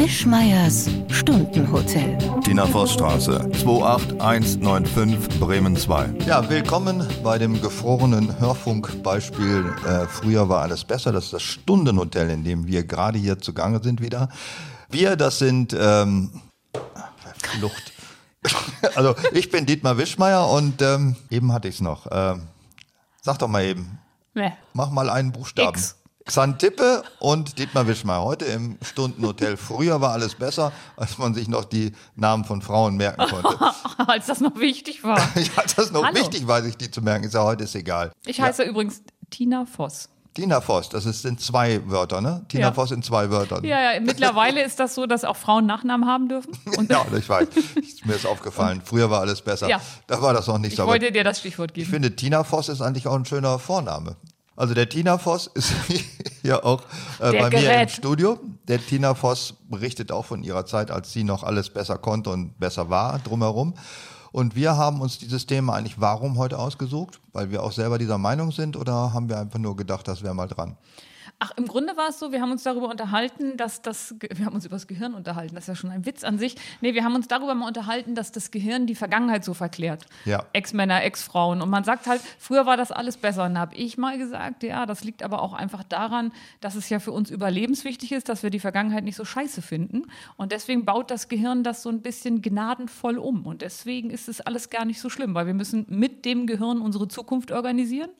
Wischmeiers Stundenhotel. Tina Vossstraße, 28195 Bremen 2. Ja, willkommen bei dem gefrorenen Hörfunkbeispiel äh, Früher war alles besser. Das ist das Stundenhotel, in dem wir gerade hier zugange sind wieder. Wir, das sind ähm, Flucht. also ich bin Dietmar Wischmeier und ähm, eben hatte ich es noch. Ähm, sag doch mal eben. Nee. Mach mal einen Buchstaben. X. Xantippe und Dietmar Wischmeier. Heute im Stundenhotel. Früher war alles besser, als man sich noch die Namen von Frauen merken konnte. Als das noch wichtig war. ja, das noch Hallo. wichtig, war sich die zu merken. Ist ja heute ist egal. Ich heiße übrigens Tina Voss. Tina Voss, das ist in zwei Wörtern, ne? Tina Ja. Voss in zwei Wörtern. Ja, ja, mittlerweile ist das so, dass auch Frauen Nachnamen haben dürfen. Und Ja, ich weiß. Ist mir ist aufgefallen. Früher war alles besser. Ja. Da war das noch nicht ich so. Aber wollte dir das Stichwort Ich geben. finde, Tina Voss ist eigentlich auch ein schöner Vorname. Also der Tina Voss ist ja auch äh, bei mir im Gerät. Studio. Der Tina Voss berichtet auch von ihrer Zeit, als sie noch alles besser konnte und besser war drumherum. Und wir haben uns dieses Thema eigentlich warum heute ausgesucht? Weil wir auch selber dieser Meinung sind oder haben wir einfach nur gedacht, das wäre mal dran? Ach, im Grunde war es so, wir haben uns darüber unterhalten, dass das, wir haben uns über das Gehirn unterhalten, das ist ja schon ein Witz an sich. Nee, wir haben uns darüber mal unterhalten, dass das Gehirn die Vergangenheit so verklärt. Ja. Ex-Männer, Ex-Frauen. Und man sagt halt, früher war das alles besser. Und da habe ich mal gesagt, ja, das liegt aber auch einfach daran, dass es ja für uns überlebenswichtig ist, dass wir die Vergangenheit nicht so scheiße finden. Und deswegen baut das Gehirn das so ein bisschen gnadenvoll um. Und deswegen ist es alles gar nicht so schlimm, weil wir müssen mit dem Gehirn unsere Zukunft organisieren.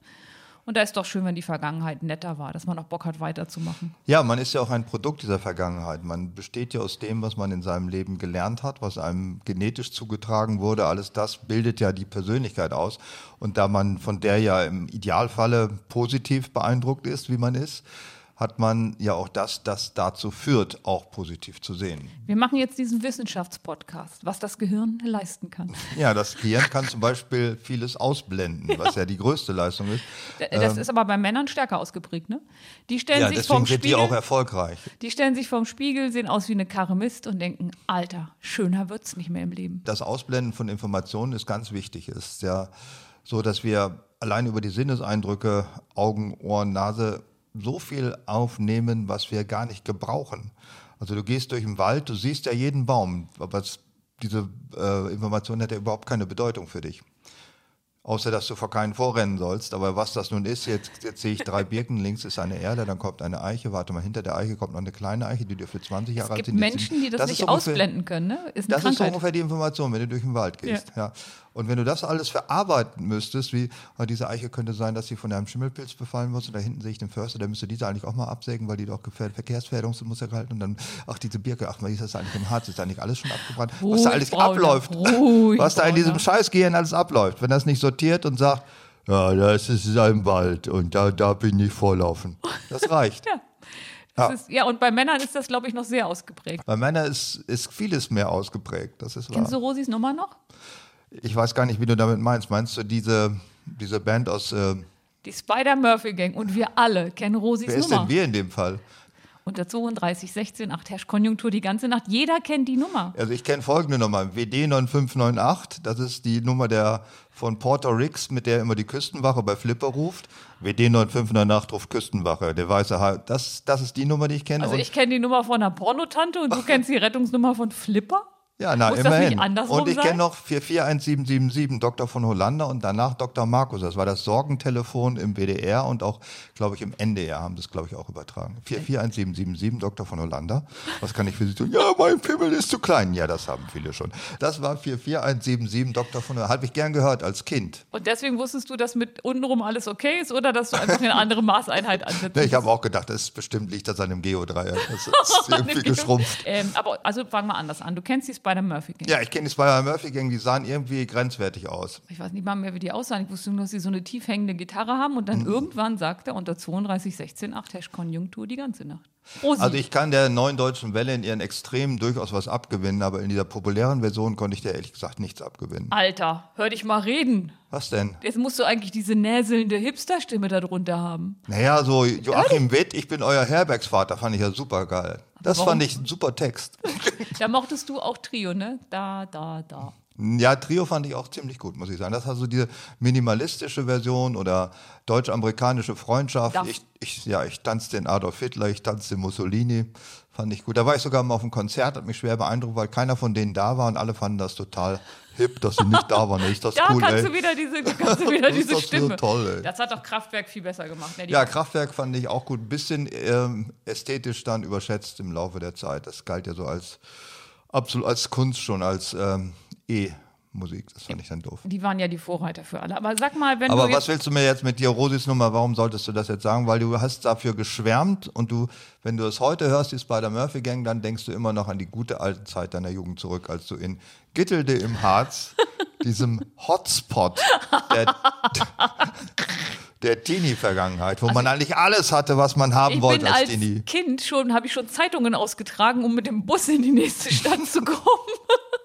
Und da ist doch schön, wenn die Vergangenheit netter war, dass man auch Bock hat, weiterzumachen. Ja, man ist ja auch ein Produkt dieser Vergangenheit. Man besteht ja aus dem, was man in seinem Leben gelernt hat, was einem genetisch zugetragen wurde. Alles das bildet ja die Persönlichkeit aus. Und da man von der ja im Idealfalle positiv beeindruckt ist, wie man ist, hat man ja auch das, das dazu führt, auch positiv zu sehen. Wir machen jetzt diesen Wissenschaftspodcast, was das Gehirn leisten kann. Ja, das Gehirn kann zum Beispiel vieles ausblenden, was ja die größte Leistung ist. Das ist aber bei Männern stärker ausgeprägt, ne? Die stellen Ja, sich deswegen vorm sind die Spiegel, auch erfolgreich. die stellen sich vorm Spiegel, sehen aus wie eine Karre Mist und denken, Alter, schöner wird's nicht mehr im Leben. das Ausblenden von Informationen ist ganz wichtig. Es ist ja so, dass wir allein über die Sinneseindrücke, Augen, Ohren, Nase so viel aufnehmen, was wir gar nicht gebrauchen. Also du gehst durch den Wald, du siehst ja jeden Baum, aber es, diese äh, Information hat ja überhaupt keine Bedeutung für dich. Außer, dass du vor keinen vorrennen sollst. Aber was das nun ist, jetzt, jetzt sehe ich drei Birken, links ist eine Erde, dann kommt eine Eiche, warte mal, hinter der Eiche kommt noch eine kleine Eiche, die dürfte 20 Jahre Es alt gibt sind. jetzt Menschen, sind- die das, ist nicht ungefähr- ausblenden können, ne? Ist das ist so Krankheit. ungefähr die Information, wenn du durch den Wald gehst. Ja. Und wenn du das alles verarbeiten müsstest, wie oh, diese Eiche könnte sein, dass sie von einem Schimmelpilz befallen muss und da hinten sehe ich den Förster, der müsste diese eigentlich auch mal absägen, weil die doch Verkehrsfährdungsmuster gehalten und dann, ach, diese Birke, ach, wie ist das eigentlich im Harz? Ist eigentlich alles schon abgebrannt? was Ruhig, da alles Brauner, abläuft. ruhig, was da in diesem Brauner. Scheißgehirn alles abläuft. Wenn das nicht sortiert und sagt, ja, das ist ein Wald und da, da bin ich vorlaufen. Das reicht. Ja. Das Ist, ja, und bei Männern ist das, glaube ich, noch sehr ausgeprägt. Bei Männern ist, ist vieles mehr ausgeprägt. Das ist wahr. Kennst du Rosis Nummer noch? Ich weiß gar nicht, wie du damit meinst. Meinst du diese, diese Band aus. Äh, Die Spider-Murphy-Gang. Und wir alle kennen Rosis wer ist Nummer. denn wir in dem Fall? Unter 32, 16, 8 herrscht Konjunktur die ganze Nacht. Jeder kennt die Nummer. Also ich kenne folgende Nummer. WD 9598, das ist die Nummer der von Porto Rix, mit der immer die Küstenwache bei Flipper ruft. WD 9598 ruft Küstenwache, der weiße Hai. Das, das ist die Nummer, die ich kenne. Also ich kenne die Nummer von einer Pornotante und du kennst die Rettungsnummer von Flipper? Ja, na, Muss immerhin. und ich kenne noch 441777, Dr. von Hollander und danach Dr. Markus. Das war das Sorgentelefon im WDR und auch, glaube ich, im NDR haben das, glaube ich, auch übertragen. 441777, Dr. von Hollander. Was kann ich für Sie tun? Ja, mein Pimmel ist zu klein. Ja, das haben viele schon. Das war 44177, Dr. von Hollander. Habe ich gern gehört als Kind. Und deswegen wusstest du, dass mit untenrum alles okay ist oder dass du einfach eine andere Maßeinheit ansetzt? Ne, ich habe auch gedacht, das ist bestimmt liegt an dem Geodreieck. Das ist irgendwie geschrumpft. Ähm, aber also fangen wir anders an. Du kennst die Spider-Murphy-Gang. Ja, ich kenne die Spider-Murphy-Gang, die sahen irgendwie grenzwertig aus. Ich weiß nicht mal mehr, wie die aussahen. Ich wusste nur, dass sie so eine tief hängende Gitarre haben und Mhm. dann irgendwann sagt er unter 32, 16, 8 Hash Konjunktur die ganze Nacht. Rosi. Also ich kann der neuen deutschen Welle in ihren Extremen durchaus was abgewinnen, aber in dieser populären Version konnte ich der ehrlich gesagt nichts abgewinnen. Alter, hör dich mal reden. Was denn? Jetzt musst du eigentlich diese näselnde Hipster-Stimme darunter haben. Naja, so Joachim Witt, ich bin euer Herbergsvater, fand ich ja super geil. Das warum? fand ich ein super Text. Da mochtest du auch Trio, ne? Da, da, da. Ja, Trio fand ich auch ziemlich gut, muss ich sagen. Das hat so diese minimalistische Version oder deutsch-amerikanische Freundschaft. Ich, ich, ja, ich tanzte den Adolf Hitler, ich tanzte den Mussolini. Fand ich gut. Da war ich sogar mal auf einem Konzert, hat mich schwer beeindruckt, weil keiner von denen da war und alle fanden das total hip, dass sie nicht da waren. Ist das Da cool, kannst ey. du wieder diese, kannst du wieder Das diese so Stimme. toll, ey. Das hat doch Kraftwerk viel besser gemacht. Ne? Ja, Kraftwerk fand ich auch gut. Ein bisschen ähm, ästhetisch dann überschätzt im Laufe der Zeit. Das galt ja so als absolut als Kunst schon, als ähm, E-Musik. Das fand ich dann doof. die waren ja die Vorreiter für alle. Aber sag mal, wenn Aber du was willst du mir jetzt mit dir, Rosis Nummer, warum solltest du das jetzt sagen? Weil du hast dafür geschwärmt und du, wenn du es heute hörst, die Spider-Murphy Gang, dann denkst du immer noch an die gute alte Zeit deiner Jugend zurück, als du in Gittelde im Harz, diesem Hotspot der, der Teenie-Vergangenheit, wo man eigentlich alles hatte, was man haben Also ich wollte bin als als Teenie. Kind schon, habe ich schon Zeitungen ausgetragen, um mit dem Bus in die nächste Stadt zu kommen.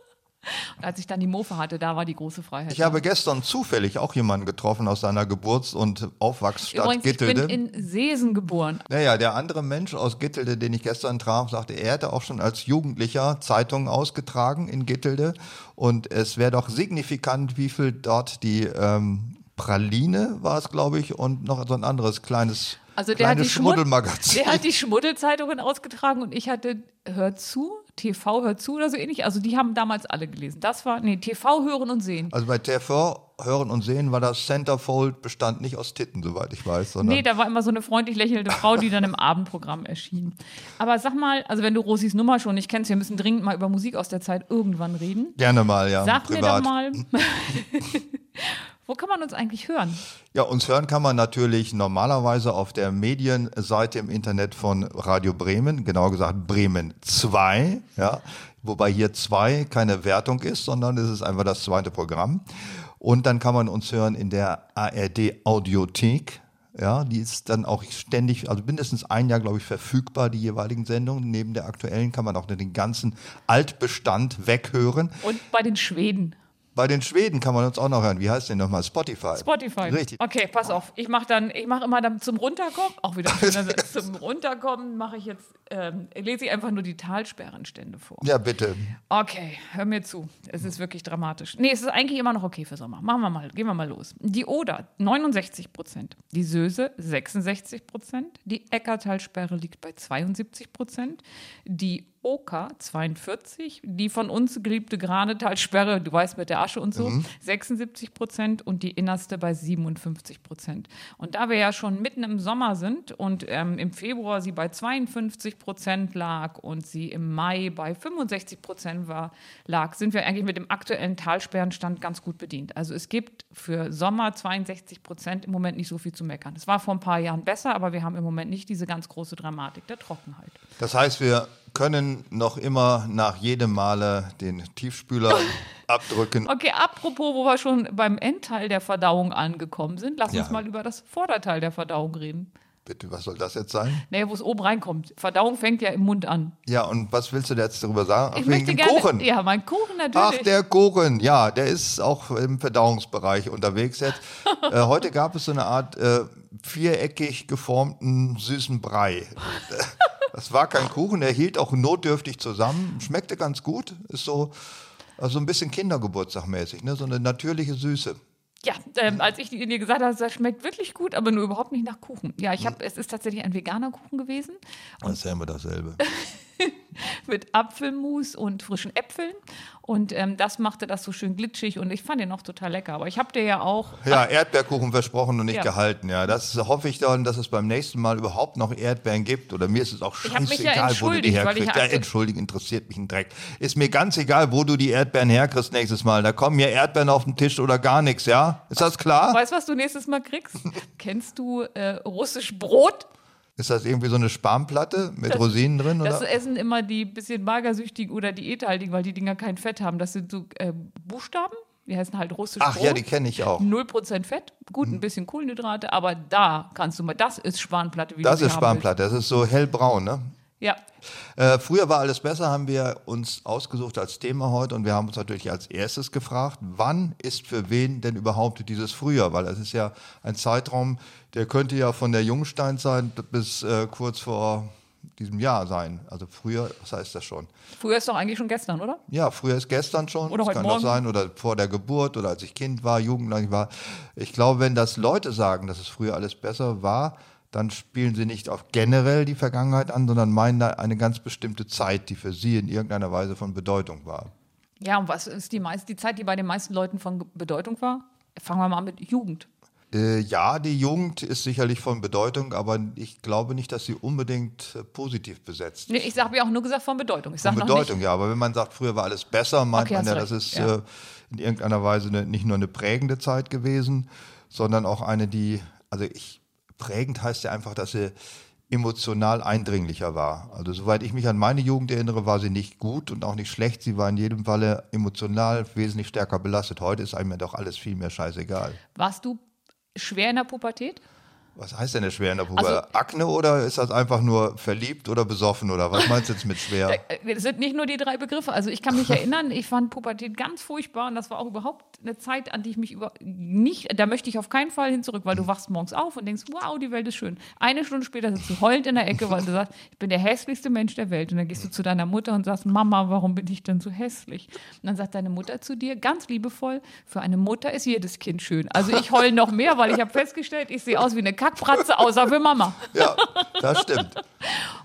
Und als ich dann die Mofa hatte, da war die große Freiheit. Ich habe gestern zufällig auch jemanden getroffen aus seiner Geburts- und Aufwachsstadt Übrigens, ich Gittelde. bin in Seesen geboren. Naja, der andere Mensch aus Gittelde, den ich gestern traf, sagte, er hätte auch schon als Jugendlicher Zeitungen ausgetragen in Gittelde. Und es wäre doch signifikant, wie viel dort die ähm, Praline war es, glaube ich, und noch so ein anderes kleines, Also der hat, kleines die Schmud Schmuddelmagazin. der hat die Schmuddelzeitungen ausgetragen und ich hatte Hör zu, TV Hör zu oder so ähnlich. Also die haben damals alle gelesen. Das war, nee, TV hören und sehen. Also bei TV hören und sehen war das Centerfold bestand nicht aus Titten, soweit ich weiß, sondern Nee, da war immer so eine freundlich lächelnde Frau, die dann im Abendprogramm erschien. Aber sag mal, also wenn du Rosis Nummer schon nicht kennst, wir müssen dringend mal über Musik aus der Zeit irgendwann reden. gerne mal, ja, Sag privat. mir doch mal, wo kann man uns eigentlich hören? Ja, uns hören kann man natürlich normalerweise auf der Medienseite im Internet von Radio Bremen, genauer gesagt Bremen 2, ja, wobei hier 2 keine Wertung ist, sondern es ist einfach das zweite Programm. Und dann kann man uns hören in der ARD Audiothek. Ja, die ist dann auch ständig, also mindestens ein Jahr, glaube ich, verfügbar, die jeweiligen Sendungen. Neben der aktuellen kann man auch den ganzen Altbestand weghören. Und bei den Schweden. Bei den Schweden kann man uns auch noch hören. Wie heißt denn nochmal? Spotify. Spotify. Richtig. Okay, pass auf. Ich mache dann, ich mache immer dann zum Runterkommen, auch wieder Satz, zum Runterkommen mache ich jetzt, ähm, lese ich einfach nur die Talsperrenstände vor. Ja, bitte. Okay, hör mir zu. Es ist wirklich dramatisch. Nee, es ist eigentlich immer noch okay für Sommer. Machen wir mal, gehen wir mal los. Die Oder 69 Prozent, die Söse 66 Prozent, die Eckertalsperre liegt bei 72 Prozent, die Oka 42, die von uns geliebte Granetalsperre, du weißt mit der Asche und so, 76 Prozent und die innerste bei 57 Prozent. Und da wir ja schon mitten im Sommer sind und ähm, im Februar sie bei 52 Prozent lag und sie im Mai bei 65 Prozent war, lag, sind wir eigentlich mit dem aktuellen Talsperrenstand ganz gut bedient. Also es gibt für Sommer 62 Prozent im Moment nicht so viel zu meckern. Es war vor ein paar Jahren besser, aber wir haben im Moment nicht diese ganz große Dramatik der Trockenheit. Das heißt, wir können noch immer nach jedem Male den Tiefspüler abdrücken. Okay, apropos, wo wir schon beim Endteil der Verdauung angekommen sind, lass Ja. uns mal über das Vorderteil der Verdauung reden. Bitte, was soll das jetzt sein? Naja, wo es oben reinkommt. Verdauung fängt ja im Mund an. Ja, und was willst du jetzt darüber sagen? Ach, Ich wegen möchte dem gerne, Kuchen. Ja, mein Kuchen Ach, natürlich. der Kuchen, ja, der ist auch im Verdauungsbereich unterwegs jetzt. äh, heute gab es so eine Art äh, viereckig geformten süßen Brei. Das war kein Kuchen, der hielt auch notdürftig zusammen, schmeckte ganz gut, ist so, also ein bisschen Kindergeburtstagmäßig, ne? so eine natürliche Süße. Ja, ähm, als ich dir gesagt habe, das schmeckt wirklich gut, aber nur überhaupt nicht nach Kuchen. Ja, ich habe, es ist tatsächlich ein veganer Kuchen gewesen Das ist ja immer dasselbe. mit Apfelmus und frischen Äpfeln und ähm, das machte das so schön glitschig und ich fand den auch total lecker. Aber ich habe dir ja auch Ja, Erdbeerkuchen versprochen und nicht Ja. gehalten. Ja, das hoffe ich dann, dass es beim nächsten Mal überhaupt noch Erdbeeren gibt. Oder mir ist es auch mich ja scheißegal, wo du die herkriegst. ja Ja, entschuldigen, interessiert mich ein Dreck. Ist mir ganz egal, wo du die Erdbeeren herkriegst nächstes Mal. Da kommen hier Erdbeeren auf den Tisch oder gar nichts, ja? Ist das klar? Weißt du, was du nächstes Mal kriegst? Kennst du äh, russisch Brot? Ist das irgendwie so eine Spanplatte mit Das- Rosinen drin? Das Oder? essen immer die bisschen magersüchtigen oder diäthaltigen, weil die Dinger kein Fett haben. Das sind so äh, Buchstaben, die heißen halt russisch Ach Brot. ja, die kenne ich auch. 0% Fett, gut, ein bisschen Kohlenhydrate, aber da kannst du mal, das ist Spanplatte, wie Das ist Spanplatte, das ist so hellbraun, ne? Ja, Äh, früher war alles besser, haben wir uns ausgesucht als Thema heute und wir haben uns natürlich als erstes gefragt, wann ist für wen denn überhaupt dieses Frühjahr? Weil es ist ja ein Zeitraum, der könnte ja von der Jungsteinzeit bis äh, kurz vor diesem Jahr sein. Also früher, was heißt das schon? Früher ist doch eigentlich schon gestern, oder? Ja, früher ist gestern schon. Oder das heute kann Morgen. doch sein. Oder vor der Geburt oder als ich Kind war, Jugendlich war. Ich glaube, wenn das Leute sagen, dass es früher alles besser war, dann spielen sie nicht auf generell die Vergangenheit an, sondern meinen da eine ganz bestimmte Zeit, die für sie in irgendeiner Weise von Bedeutung war. Ja, und was ist die, meist, die Zeit, die bei den meisten Leuten von Bedeutung war? Fangen wir mal an mit Jugend. Äh, ja, die Jugend ist sicherlich von Bedeutung, aber ich glaube nicht, dass sie unbedingt äh, positiv besetzt Nee, ich habe ja auch nur gesagt von Bedeutung. Ich Von Bedeutung, ja. Aber wenn man sagt, früher war alles besser, meint Okay, man ja, recht. das ist Ja. äh, in irgendeiner Weise eine, nicht nur eine prägende Zeit gewesen, sondern auch eine, die, also ich, prägend heißt ja einfach, dass sie emotional eindringlicher war. Also soweit ich mich an meine Jugend erinnere, war sie nicht gut und auch nicht schlecht. Sie war in jedem Falle emotional wesentlich stärker belastet. Heute ist einem ja doch alles viel mehr scheißegal. Warst du schwer in der Pubertät? Was heißt denn der schwer in der Pubertät? Also- Akne oder ist das einfach nur verliebt oder besoffen oder was meinst du jetzt mit schwer? Äh, Das sind nicht nur die drei Begriffe. Also ich kann mich erinnern, ich fand Pubertät ganz furchtbar und das war auch überhaupt eine Zeit, an die ich mich über nicht, da möchte ich auf keinen Fall hin zurück, weil du wachst morgens auf und denkst, wow, die Welt ist schön. Eine Stunde später sitzt du heulend in der Ecke, weil du sagst, ich bin der hässlichste Mensch der Welt. Und dann gehst du zu deiner Mutter und sagst, Mama, warum bin ich denn so hässlich? Und dann sagt deine Mutter zu dir, ganz liebevoll, für eine Mutter ist jedes Kind schön. Also ich heule noch mehr, weil ich habe festgestellt, ich sehe aus wie eine Kackfratze, außer für Mama. Ja, das stimmt.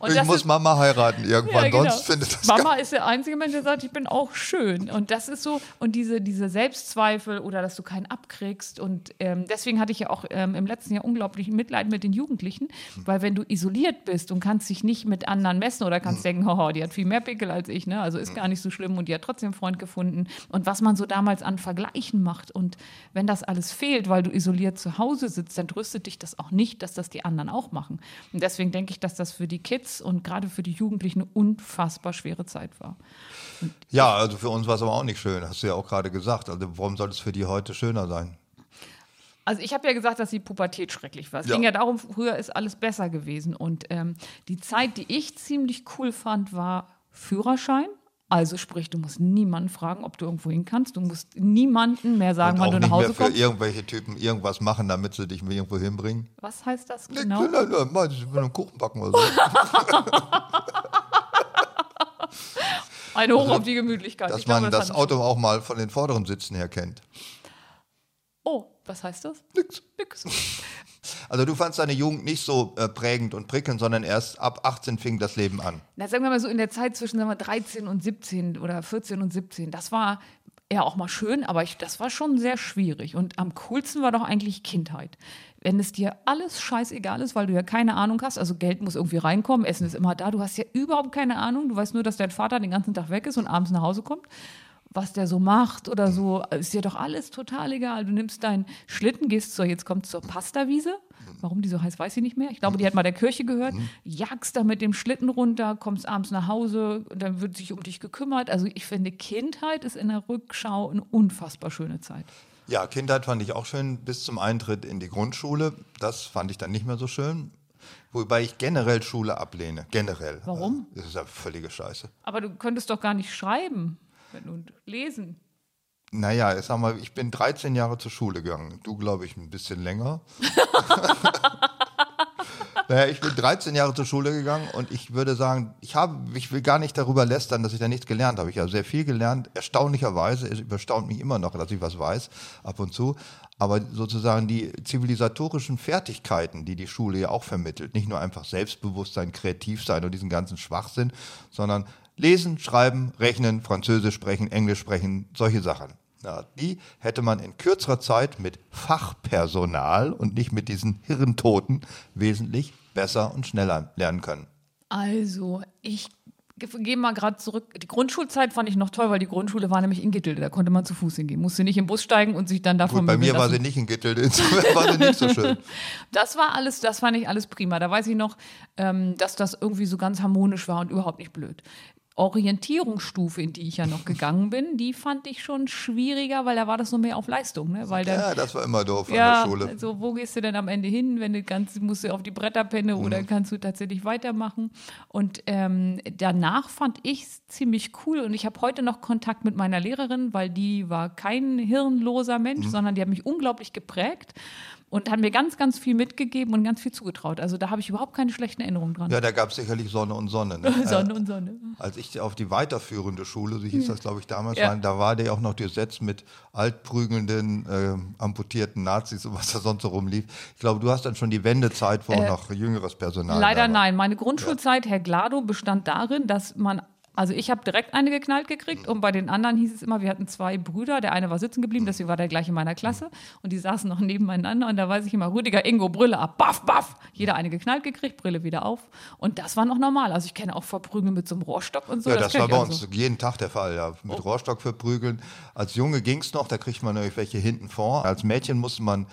Und ich das muss ist- Mama heiraten irgendwann, Ja, genau. sonst findet das Mama ist der einzige Mensch, der sagt, ich bin auch schön. Und das ist so, und diese, diese Selbstzweifel oder dass du keinen abkriegst. Und ähm, deswegen hatte ich ja auch ähm, im letzten Jahr unglaublich Mitleid mit den Jugendlichen, weil wenn du isoliert bist und kannst dich nicht mit anderen messen oder kannst denken, haha, die hat viel mehr Pickel als ich, ne? Also ist gar nicht so schlimm und die hat trotzdem einen Freund gefunden. Und was man so damals an Vergleichen macht. Und wenn das alles fehlt, weil du isoliert zu Hause sitzt, dann tröstet dich das auch nicht, dass das die anderen auch machen. Und deswegen denke ich, dass das für die Kids und gerade für die Jugendlichen eine unfassbar schwere Zeit war. Ja, also für uns war es aber auch nicht schön, hast du ja auch gerade gesagt. Also warum soll es für die heute schöner sein? Also ich habe ja gesagt, dass die Pubertät schrecklich war. Es Ja. ging ja darum, früher ist alles besser gewesen. Und ähm, die Zeit, die ich ziemlich cool fand, war Führerschein. Also sprich, du musst niemanden fragen, ob du irgendwo hin kannst. Du musst niemanden mehr sagen, wann du nach Hause mehr für kommst. irgendwelche Typen irgendwas machen, damit sie dich irgendwo hinbringen. Was heißt das Genau. Nein, nein, nein, ich will einen Kuchen backen oder so. Eine hoch auf die Gemütlichkeit. Dass glaube, man das hat- Auto auch mal von den vorderen Sitzen her kennt. Oh, was heißt das? Nix. Nix. Also du fandst deine Jugend nicht so äh, prägend und prickelnd, sondern erst ab 18 fing das Leben an. Na, sagen wir mal so in der Zeit zwischen sagen wir, 13 und 17 oder 14 und 17, das war ja auch mal schön, aber ich, das war schon sehr schwierig. Und am coolsten war doch eigentlich Kindheit. Wenn es dir alles scheißegal ist, weil du ja keine Ahnung hast, also Geld muss irgendwie reinkommen, Essen ist immer da, du hast ja überhaupt keine Ahnung, du weißt nur, dass dein Vater den ganzen Tag weg ist und abends nach Hause kommt. Was der so macht oder so, ist dir doch alles total egal. Du nimmst deinen Schlitten, gehst zur, jetzt kommt zur Pastawiese. Warum die so heißt, weiß ich nicht mehr. Ich glaube, die hat mal der Kirche gehört. Jagst da mit dem Schlitten runter, kommst abends nach Hause, dann wird sich um dich gekümmert. Also ich finde, Kindheit ist in der Rückschau eine unfassbar schöne Zeit. Ja, Kindheit fand ich auch schön bis zum Eintritt in die Grundschule. Das fand ich dann nicht mehr so schön. Wobei ich generell Schule ablehne. Generell. Warum? Das ist ja völlige Scheiße. Aber du könntest doch gar nicht schreiben wenn, und lesen. Naja, ich sag mal, ich bin 13 Jahre zur Schule gegangen. Du, glaube ich, ein bisschen länger. naja, ich bin 13 Jahre zur Schule gegangen und ich würde sagen, ich, habe, ich will gar nicht darüber lästern, dass ich da nichts gelernt habe. Ich habe sehr viel gelernt. Erstaunlicherweise, es überstaunt mich immer noch, dass ich was weiß, ab und zu. Aber sozusagen die zivilisatorischen Fertigkeiten, die die Schule ja auch vermittelt, nicht nur einfach Selbstbewusstsein, kreativ sein und diesen ganzen Schwachsinn, sondern lesen, schreiben, rechnen, Französisch sprechen, Englisch sprechen, solche Sachen. Ja, die hätte man in kürzerer Zeit mit Fachpersonal und nicht mit diesen Hirntoten wesentlich besser und schneller lernen können. Also, ich gehe mal gerade zurück. Die Grundschulzeit fand ich noch toll, weil die Grundschule war nämlich in Gittelde. Da konnte man zu Fuß hingehen. Musste nicht im Bus steigen und sich dann davon Gut, bei mir war sie nicht in Gittel, insofern war sie nicht so schön. Das war alles, das fand ich alles prima. Da weiß ich noch, ähm, dass das irgendwie so ganz harmonisch war und überhaupt nicht blöd. Orientierungsstufe, in die ich ja noch gegangen bin, die fand ich schon schwieriger, weil da war das so mehr auf Leistung, ne? Weil dann, Ja, das war immer doof ja, an der Schule. also wo gehst du denn am Ende hin, wenn du kannst, musst du auf die Bretterpenne Mhm. oder kannst du tatsächlich weitermachen? Und ähm, danach fand ich es ziemlich cool und ich habe heute noch Kontakt mit meiner Lehrerin, weil die war kein hirnloser Mensch, Mhm. sondern die hat mich unglaublich geprägt. Und hat mir ganz, ganz viel mitgegeben und ganz viel zugetraut. Also da habe ich überhaupt keine schlechten Erinnerungen dran. Ja, da gab es sicherlich Sonne und Sonne. Ne? Sonne und Sonne. Als ich auf die weiterführende Schule, so hieß das glaube ich damals, Ja. war, da war der auch noch durchsetzt mit altprügelnden, äh, amputierten Nazis und was da sonst so rumlief. Ich glaube, du hast dann schon die Wendezeit, wo noch jüngeres Personal Äh, Leider nein. Meine Grundschulzeit, Herr Glado, bestand darin, dass man, also ich habe direkt eine geknallt gekriegt und bei den anderen hieß es immer, wir hatten zwei Brüder, der eine war sitzen geblieben, deswegen war der gleich in meiner Klasse und die saßen noch nebeneinander und da weiß ich immer, Rüdiger, Ingo, Brille ab, baff, baff. Jeder eine geknallt gekriegt, Brille wieder auf und das war noch normal. Also ich kenne auch Verprügeln mit so einem Rohrstock und so. Ja, das, kenn war bei also. uns jeden Tag der Fall, ja. Mit Rohrstock verprügeln. Als Junge ging es noch, da kriegt man irgendwelche hinten vor. Als Mädchen musste man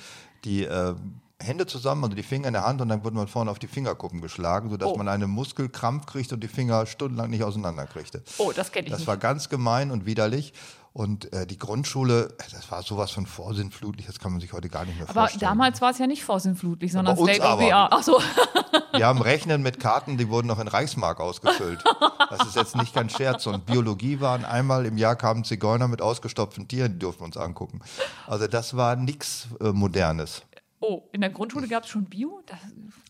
die äh, Hände zusammen, also die Finger in der Hand und dann wurde man vorne auf die Fingerkuppen geschlagen, sodass Oh. man einen Muskelkrampf kriegt und die Finger stundenlang nicht auseinanderkriegte. Oh, das kenne ich Das nicht. war ganz gemein und widerlich. Und äh, die Grundschule, das war sowas von vorsinnflutlich, das kann man sich heute gar nicht mehr Aber vorstellen. damals war es ja nicht vorsinnflutlich, sondern uns State of the aber. Art. Ach so. Wir haben Rechnen mit Karten, die wurden noch in Reichsmark ausgefüllt. Das ist jetzt nicht kein Scherz. Und Biologie waren einmal im Jahr kamen Zigeuner mit ausgestopften Tieren, die durften wir uns angucken. Also das war nichts äh, Modernes. Oh, in der Grundschule gab es schon Bio? Das,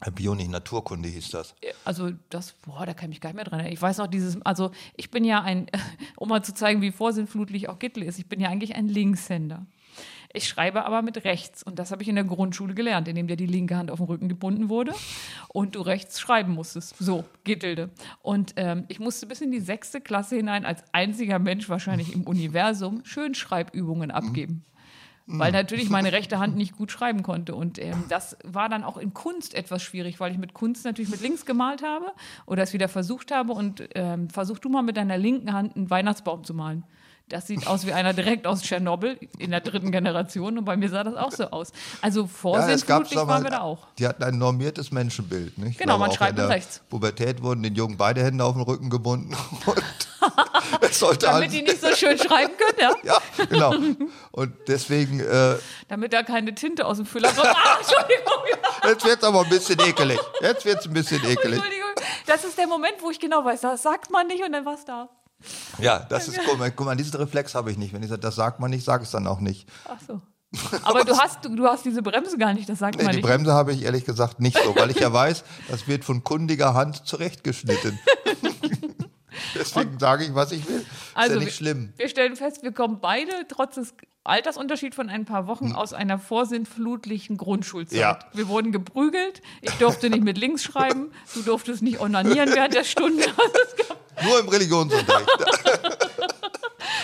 Äh, Bio nicht Naturkunde hieß das. also das, boah, da kann ich mich gar nicht mehr dran erinnern. Ich weiß noch dieses, also ich bin ja ein, um mal zu zeigen, wie vorsinnflutlich auch Gittel ist, ich bin ja eigentlich ein Linkshänder. Ich schreibe aber mit rechts und das habe ich in der Grundschule gelernt, indem dir die linke Hand auf den Rücken gebunden wurde und du rechts schreiben musstest. So, Gittelde. Und ähm, ich musste bis in die sechste Klasse hinein als einziger Mensch wahrscheinlich im Universum schön Schreibübungen abgeben weil natürlich meine rechte Hand nicht gut schreiben konnte. Und ähm, das war dann auch in Kunst etwas schwierig, weil ich mit Kunst natürlich mit links gemalt habe oder es wieder versucht habe. Und ähm, versuch du mal mit deiner linken Hand einen Weihnachtsbaum zu malen. Das sieht aus wie einer direkt aus Tschernobyl in der dritten Generation und bei mir sah das auch so aus. Also vorsinnflutlich aber- waren wir da auch. Die hatten ein normiertes Menschenbild. Nicht? Ich Genau, man schreibt in der mit rechts. Pubertät wurden den Jungen beide Hände auf den Rücken gebunden. Und es sollte Damit die nicht so schön schreiben können, ja? Ja, genau. Und deswegen, äh, Damit da keine Tinte aus dem Füller kommt. Ah, Entschuldigung. jetzt wird es aber ein bisschen ekelig. Jetzt wird es ein bisschen ekelig. Entschuldigung. Das ist der Moment, wo ich genau weiß, das sagt man nicht und dann war's da. Ja, das ist mal, guck mal, diesen Reflex habe ich nicht. Wenn ich sage, das sagt man nicht, sage ich es dann auch nicht. Ach so. Aber du hast, du, du hast diese Bremse gar nicht, das sagt Nee, man die nicht. Bremse habe ich ehrlich gesagt nicht so, weil ich ja weiß, das wird von kundiger Hand zurechtgeschnitten. Deswegen sage ich, was ich will. Ist Also ja wir- nicht schlimm. Wir stellen fest, wir kommen beide trotz des Altersunterschieds von ein paar Wochen aus einer vorsinnflutlichen Grundschulzeit. Hm. Ja. Wir wurden geprügelt. Ich durfte nicht mit links schreiben. Du durftest nicht onanieren während der Stunde. Also Nur im Religionsunterricht.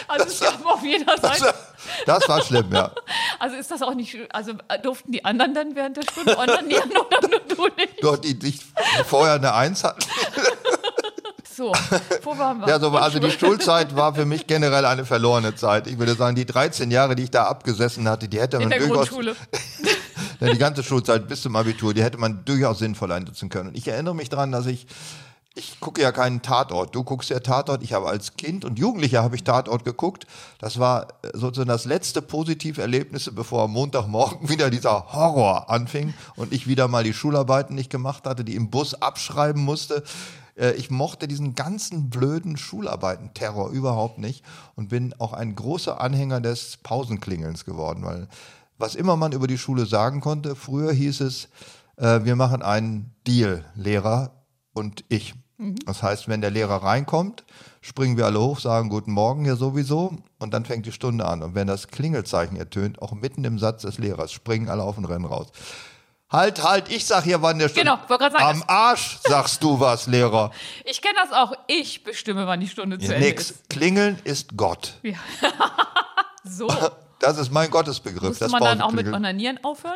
also es gab auf jeder Das Seite. war, das war schlimm, ja. Also ist das auch nicht, also äh, durften die anderen dann während der Stunde onanieren oder nur du nicht? Dort, die, die vorher eine Eins hatten. So, wo waren wir? Ja, so, also die. Schulzeit war für mich generell eine verlorene Zeit. Ich würde sagen, die 13 Jahre, die ich da abgesessen hatte, die hätte man in der durchaus, Grundschule. Die ganze Schulzeit bis zum Abitur, die hätte man durchaus sinnvoll einsetzen können. Und ich erinnere mich daran, dass ich, ich gucke ja keinen Tatort. Du guckst ja Tatort. Ich habe als Kind und Jugendlicher habe ich Tatort geguckt. Das war äh, sozusagen das letzte positive Erlebnis, bevor am Montagmorgen wieder dieser Horror anfing und ich wieder mal die Schularbeiten nicht gemacht hatte, die im Bus abschreiben musste. Äh, Ich mochte diesen ganzen blöden Schularbeiten-Terror überhaupt nicht und bin auch ein großer Anhänger des Pausenklingelns geworden, weil was immer man über die Schule sagen konnte, früher hieß es, äh, wir machen einen Deal, Lehrer und ich. Das heißt, wenn der Lehrer reinkommt, springen wir alle hoch, sagen Guten Morgen ja sowieso und dann fängt die Stunde an. Und wenn das Klingelzeichen ertönt, auch mitten im Satz des Lehrers, springen alle auf und rennen raus. Halt, halt, ich sag hier, wann der Stunde. Genau, wollte gerade sagen, Am Arsch sagst du was, Lehrer. Ich kenne das auch. Ich bestimme, wann die Stunde zu Ja, Ende nix. ist. Klingeln ist Gott. Ja. so. Das ist mein Gottesbegriff. Musste das man dann auch mit. Onanieren aufhören?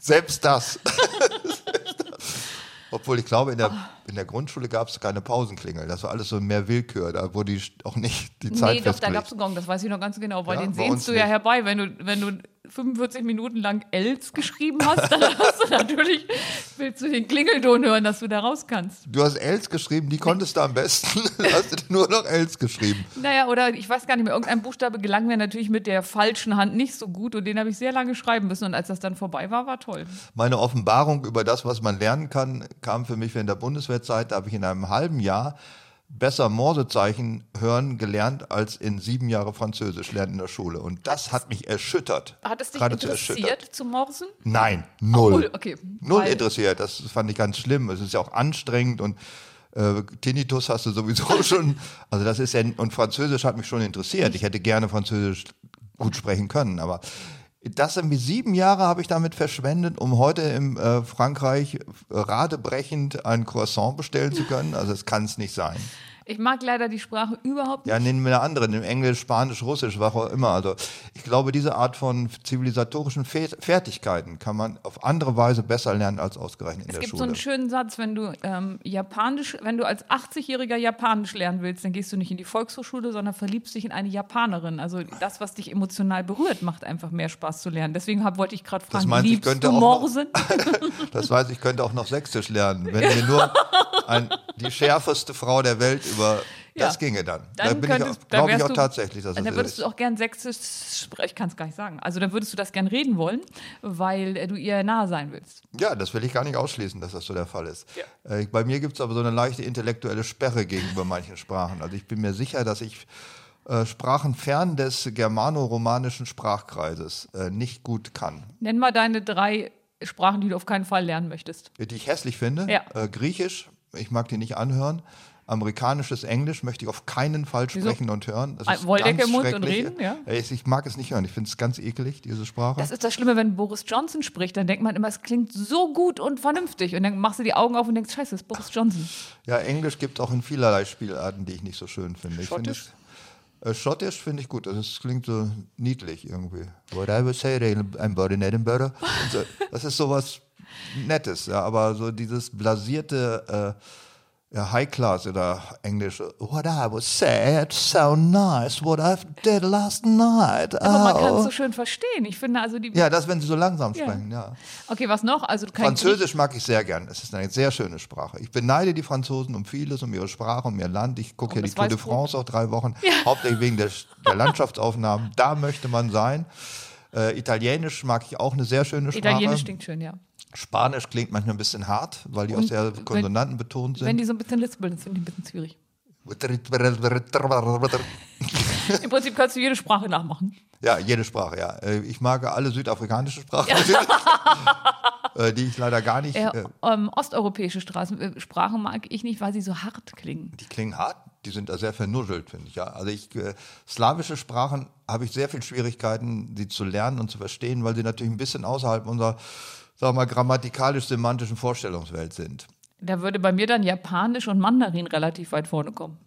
Selbst das. Obwohl ich glaube, in der, in der Grundschule gab es keine Pausenklingel. Das war alles so mehr Willkür. Da wurde auch nicht die Zeit nee, doch, da gab es einen Gong, das weiß ich noch ganz genau, weil Ja, den sehnst du ja nicht. herbei. Wenn du, wenn du 45 Minuten lang Els geschrieben hast, dann hast du natürlich, willst du den Klingelton hören, dass du da raus kannst. Du hast Els geschrieben, die konntest du am besten. Du hast nur noch Els geschrieben. Naja, oder ich weiß gar nicht mehr, irgendein Buchstabe gelang mir natürlich mit der falschen Hand nicht so gut und den habe ich sehr lange schreiben müssen und als das dann vorbei war, war toll. Meine Offenbarung über das, was man lernen kann, kam für mich während der Bundeswehrzeit. Da habe ich in einem halben Jahr besser Morsezeichen hören gelernt als in sieben Jahre Französisch lernen in der Schule. Und das hat mich erschüttert. Hat es dich interessiert zu morsen? Nein, null. Obwohl, okay, Null weil- interessiert. Das fand ich ganz schlimm. Es ist ja auch anstrengend und äh, Tinnitus hast du sowieso schon. Also das ist ja, und Französisch hat mich schon interessiert. Ich hätte gerne Französisch gut sprechen können, aber das irgendwie sieben Jahre habe ich damit verschwendet, um heute im äh, Frankreich radebrechend ein Croissant bestellen zu können. Also das kann es nicht sein. Ich mag leider die Sprache überhaupt nicht. Ja, nehmen wir eine andere, im Englisch, Spanisch, Russisch, was auch immer. Also ich glaube, diese Art von zivilisatorischen Fe Fertigkeiten kann man auf andere Weise besser lernen als ausgerechnet in Es der gibt so Schule. einen schönen Satz, wenn du ähm, Japanisch, wenn du als 80-Jähriger Japanisch lernen willst, dann gehst du nicht in die Volkshochschule, sondern verliebst dich in eine Japanerin. Also das, was dich emotional berührt, macht einfach mehr Spaß zu lernen. Deswegen hab, wollte ich gerade fragen, meinst du, ich liebst könnte du Morsen? Das weiß ich, könnte auch noch Sächsisch lernen, wenn mir nur ein, die schärfeste Frau der Welt über Ja. das ginge dann. Dann da bin ich, glaube ich auch du- tatsächlich, dass Dann es so würdest ist. du auch gern Sächsisch sprechen, ich kann es gar nicht sagen. Also dann würdest du das gern reden wollen, weil äh, du ihr nahe sein willst. Ja, das will ich gar nicht ausschließen, dass das so der Fall ist. Äh, bei mir gibt es aber so eine leichte intellektuelle Sperre gegenüber manchen Sprachen. Also ich bin mir sicher, dass ich äh, Sprachen fern des germano-romanischen Sprachkreises äh, nicht gut kann. Nenn mal deine drei Sprachen, die du auf keinen Fall lernen möchtest. Die ich hässlich finde. Ja. Äh, Griechisch, ich mag die nicht anhören. Amerikanisches Englisch möchte ich auf keinen Fall Wieso? sprechen und hören. Das ist Wolldecke ganz im Mund und schrecklich. reden, ja? Ich, mag es nicht hören. Ich finde es ganz ekelig, diese Sprache. Das ist das Schlimme, wenn Boris Johnson spricht, dann denkt man immer, es klingt so gut und vernünftig. Und dann machst du die Augen auf und denkst, scheiße, das ist Boris Johnson. Ja, Englisch gibt es auch in vielerlei Spielarten, die ich nicht so schön finde. Schottisch? es- Äh, Schottisch finde ich gut. Das klingt so niedlich irgendwie. What I would say, I'm born in Edinburgh. So, das ist sowas Nettes, ja, aber so dieses blasierte äh, ja, High Class oder Englisch. What I say, it's so nice what I did last night. Aber man kann Oh. es so schön verstehen. Ich finde also die. Ja, das, wenn sie so langsam Ja. sprechen, ja. Okay, was noch? Also Französisch mag ich sehr gern. Es ist eine sehr schöne Sprache. Ich beneide die Franzosen um vieles, um ihre Sprache, um ihr Land. Ich gucke ja die das Tour de. France auch drei Wochen, hauptsächlich wegen der, der Landschaftsaufnahmen. Da möchte man sein. Äh, Italienisch mag ich auch eine sehr schöne Sprache. Italienisch klingt schön, ja. Spanisch klingt manchmal ein bisschen hart, weil die auch Und sehr wenn- konsonanten betont Wenn sind. die so ein bisschen lispeln, finde ich ein bisschen schwierig. Im Prinzip kannst du jede Sprache nachmachen. Ja, jede Sprache, ja. Äh, Ich mag alle südafrikanischen Sprachen, äh, die ich leider gar nicht. Äh, Äh, ähm, osteuropäische Straßen, äh, Sprachen mag ich nicht, weil sie so hart klingen. Die klingen hart, die sind da sehr vernuschelt, finde ich. Ja. Also ich, äh, slawische Sprachen habe ich sehr viel Schwierigkeiten, sie zu lernen und zu verstehen, weil sie natürlich ein bisschen außerhalb unserer, sagen wir mal, grammatikalisch-semantischen Vorstellungswelt sind. Da würde bei mir dann Japanisch und Mandarin relativ weit vorne kommen.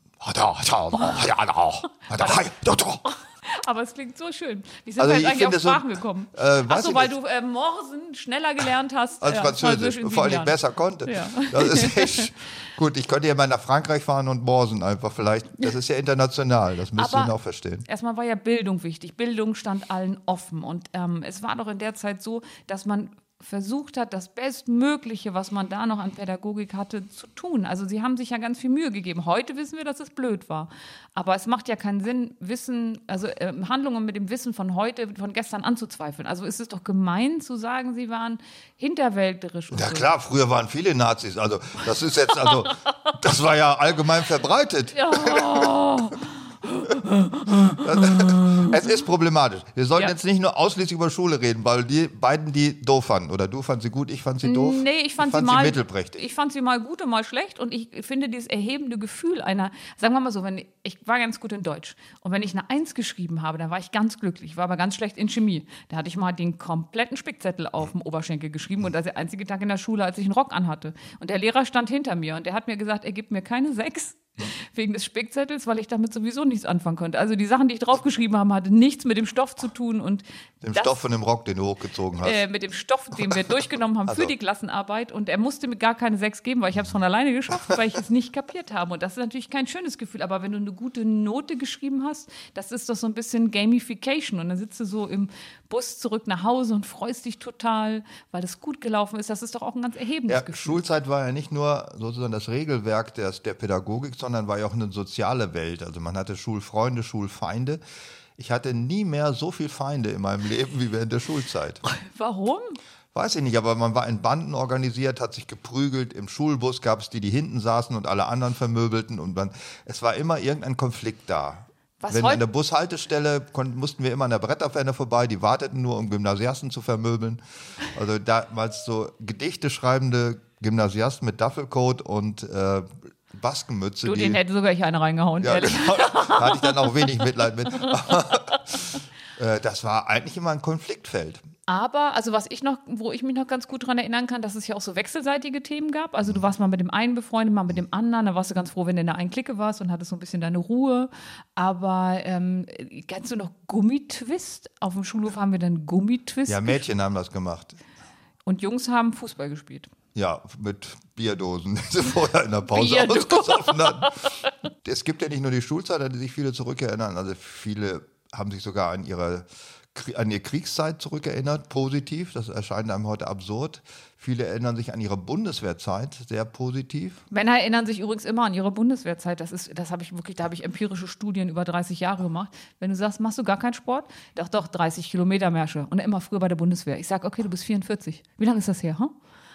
Aber es klingt so schön. Wie sind Also wir ich jetzt eigentlich auf finde so- Sprachen gekommen? Äh, Achso, weil nicht. du äh, Morsen schneller gelernt hast Als äh, Französisch, in vor allem besser konnte. Ja. Das ist echt gut. Ich könnte ja mal nach Frankreich fahren und morsen einfach vielleicht. Das ist ja international, das müsst ihr auch verstehen. Erstmal war ja Bildung wichtig. Bildung stand allen offen. Und ähm, es war doch in der Zeit so, dass man versucht hat, das Bestmögliche, was man da noch an Pädagogik hatte, zu tun. Also sie haben sich ja ganz viel Mühe gegeben. Heute wissen wir, dass es blöd war. Aber es macht ja keinen Sinn, Wissen, also ähm, Handlungen mit dem Wissen von heute, von gestern anzuzweifeln. Also ist es doch gemein zu sagen, sie waren hinterwäldlerisch. Ja so. klar, früher waren viele Nazis. Also das ist jetzt, also das war ja allgemein verbreitet. Es ist problematisch. Wir sollten Ja. jetzt nicht nur ausschließlich über Schule reden, weil die beiden die doof fanden. Oder du fandst sie gut, ich fand sie doof. Nee, ich fand, sie, sie mal mittelprächtig. Ich fand sie mal gut und mal schlecht und ich finde dieses erhebende Gefühl einer, sagen wir mal so, wenn ich war ganz gut in Deutsch und wenn ich eine Eins geschrieben habe, dann war ich ganz glücklich. Ich war aber ganz schlecht in Chemie. Da hatte ich mal den kompletten Spickzettel auf dem Oberschenkel geschrieben und das ist der einzige Tag in der Schule, als ich einen Rock anhatte. Und der Lehrer stand hinter mir und der hat mir gesagt, er gibt mir keine Sechs. Wegen des Spickzettels, weil ich damit sowieso nichts anfangen konnte. Also die Sachen, die ich draufgeschrieben habe, hatte nichts mit dem Stoff zu tun und Dem das- Stoff von dem Rock, den du hochgezogen hast. äh, mit dem Stoff, den wir durchgenommen haben Also. für die Klassenarbeit. Und er musste mir gar keine sechs geben, weil ich habe es von alleine geschafft, weil ich es nicht kapiert habe. Und das ist natürlich kein schönes Gefühl. Aber wenn du eine gute Note geschrieben hast, das ist doch so ein bisschen Gamification. Und dann sitzt du so im Bus zurück nach Hause und freust dich total, weil es gut gelaufen ist. Das ist doch auch ein ganz erhebendes ja, Gefühl. Schulzeit war ja nicht nur sozusagen das Regelwerk der, der Pädagogik, sondern war ja auch eine soziale Welt. Also man hatte Schulfreunde, Schulfeinde. Ich hatte nie mehr so viele Feinde in meinem Leben wie während der Schulzeit. Warum? Weiß ich nicht, aber man war in Banden organisiert, hat sich geprügelt. Im Schulbus gab es die, die hinten saßen und alle anderen vermöbelten. Und man, es war immer irgendein Konflikt da. Was Wenn an der Bushaltestelle kon- mussten wir immer an der Bretterferne vorbei, die warteten nur, um Gymnasiasten zu vermöbeln. Also damals so Gedichte schreibende Gymnasiasten mit Duffelcoat und äh, Baskenmütze. Du, die, den hätte sogar ich eine reingehauen, ja, ehrlich. genau. Da hatte ich dann auch wenig Mitleid mit. Äh, das war eigentlich immer ein Konfliktfeld. Aber, also was ich noch, wo ich mich noch ganz gut dran erinnern kann, dass es ja auch so wechselseitige Themen gab. Also du warst mal mit dem einen befreundet, mal mit dem anderen. Da warst du ganz froh, wenn du in der einen Clique warst und hattest so ein bisschen deine Ruhe. Aber ähm, kennst du noch Gummitwist? Auf dem Schulhof haben wir dann Gummitwist. Ja, Mädchen haben das gemacht. und Jungs haben Fußball gespielt. Ja, mit Bierdosen, die sie vorher in der Pause Bierdosen. ausgesoffen hatten. Es gibt ja nicht nur die Schulzeit, an die sich viele zurückerinnern. Also viele haben sich sogar an ihre, an ihre Kriegszeit zurückerinnert, positiv. Das erscheint einem heute absurd. Viele erinnern sich an ihre Bundeswehrzeit, sehr positiv. Männer erinnern sich übrigens immer an ihre Bundeswehrzeit. Das ist, das habe ich wirklich, da habe ich empirische Studien über 30 Jahre gemacht. Wenn du sagst, machst du gar keinen Sport? Doch, doch, 30 Kilometer Märsche. Und immer früher bei der Bundeswehr. Ich sage, okay, du bist 44. Wie lange ist das her? Hm?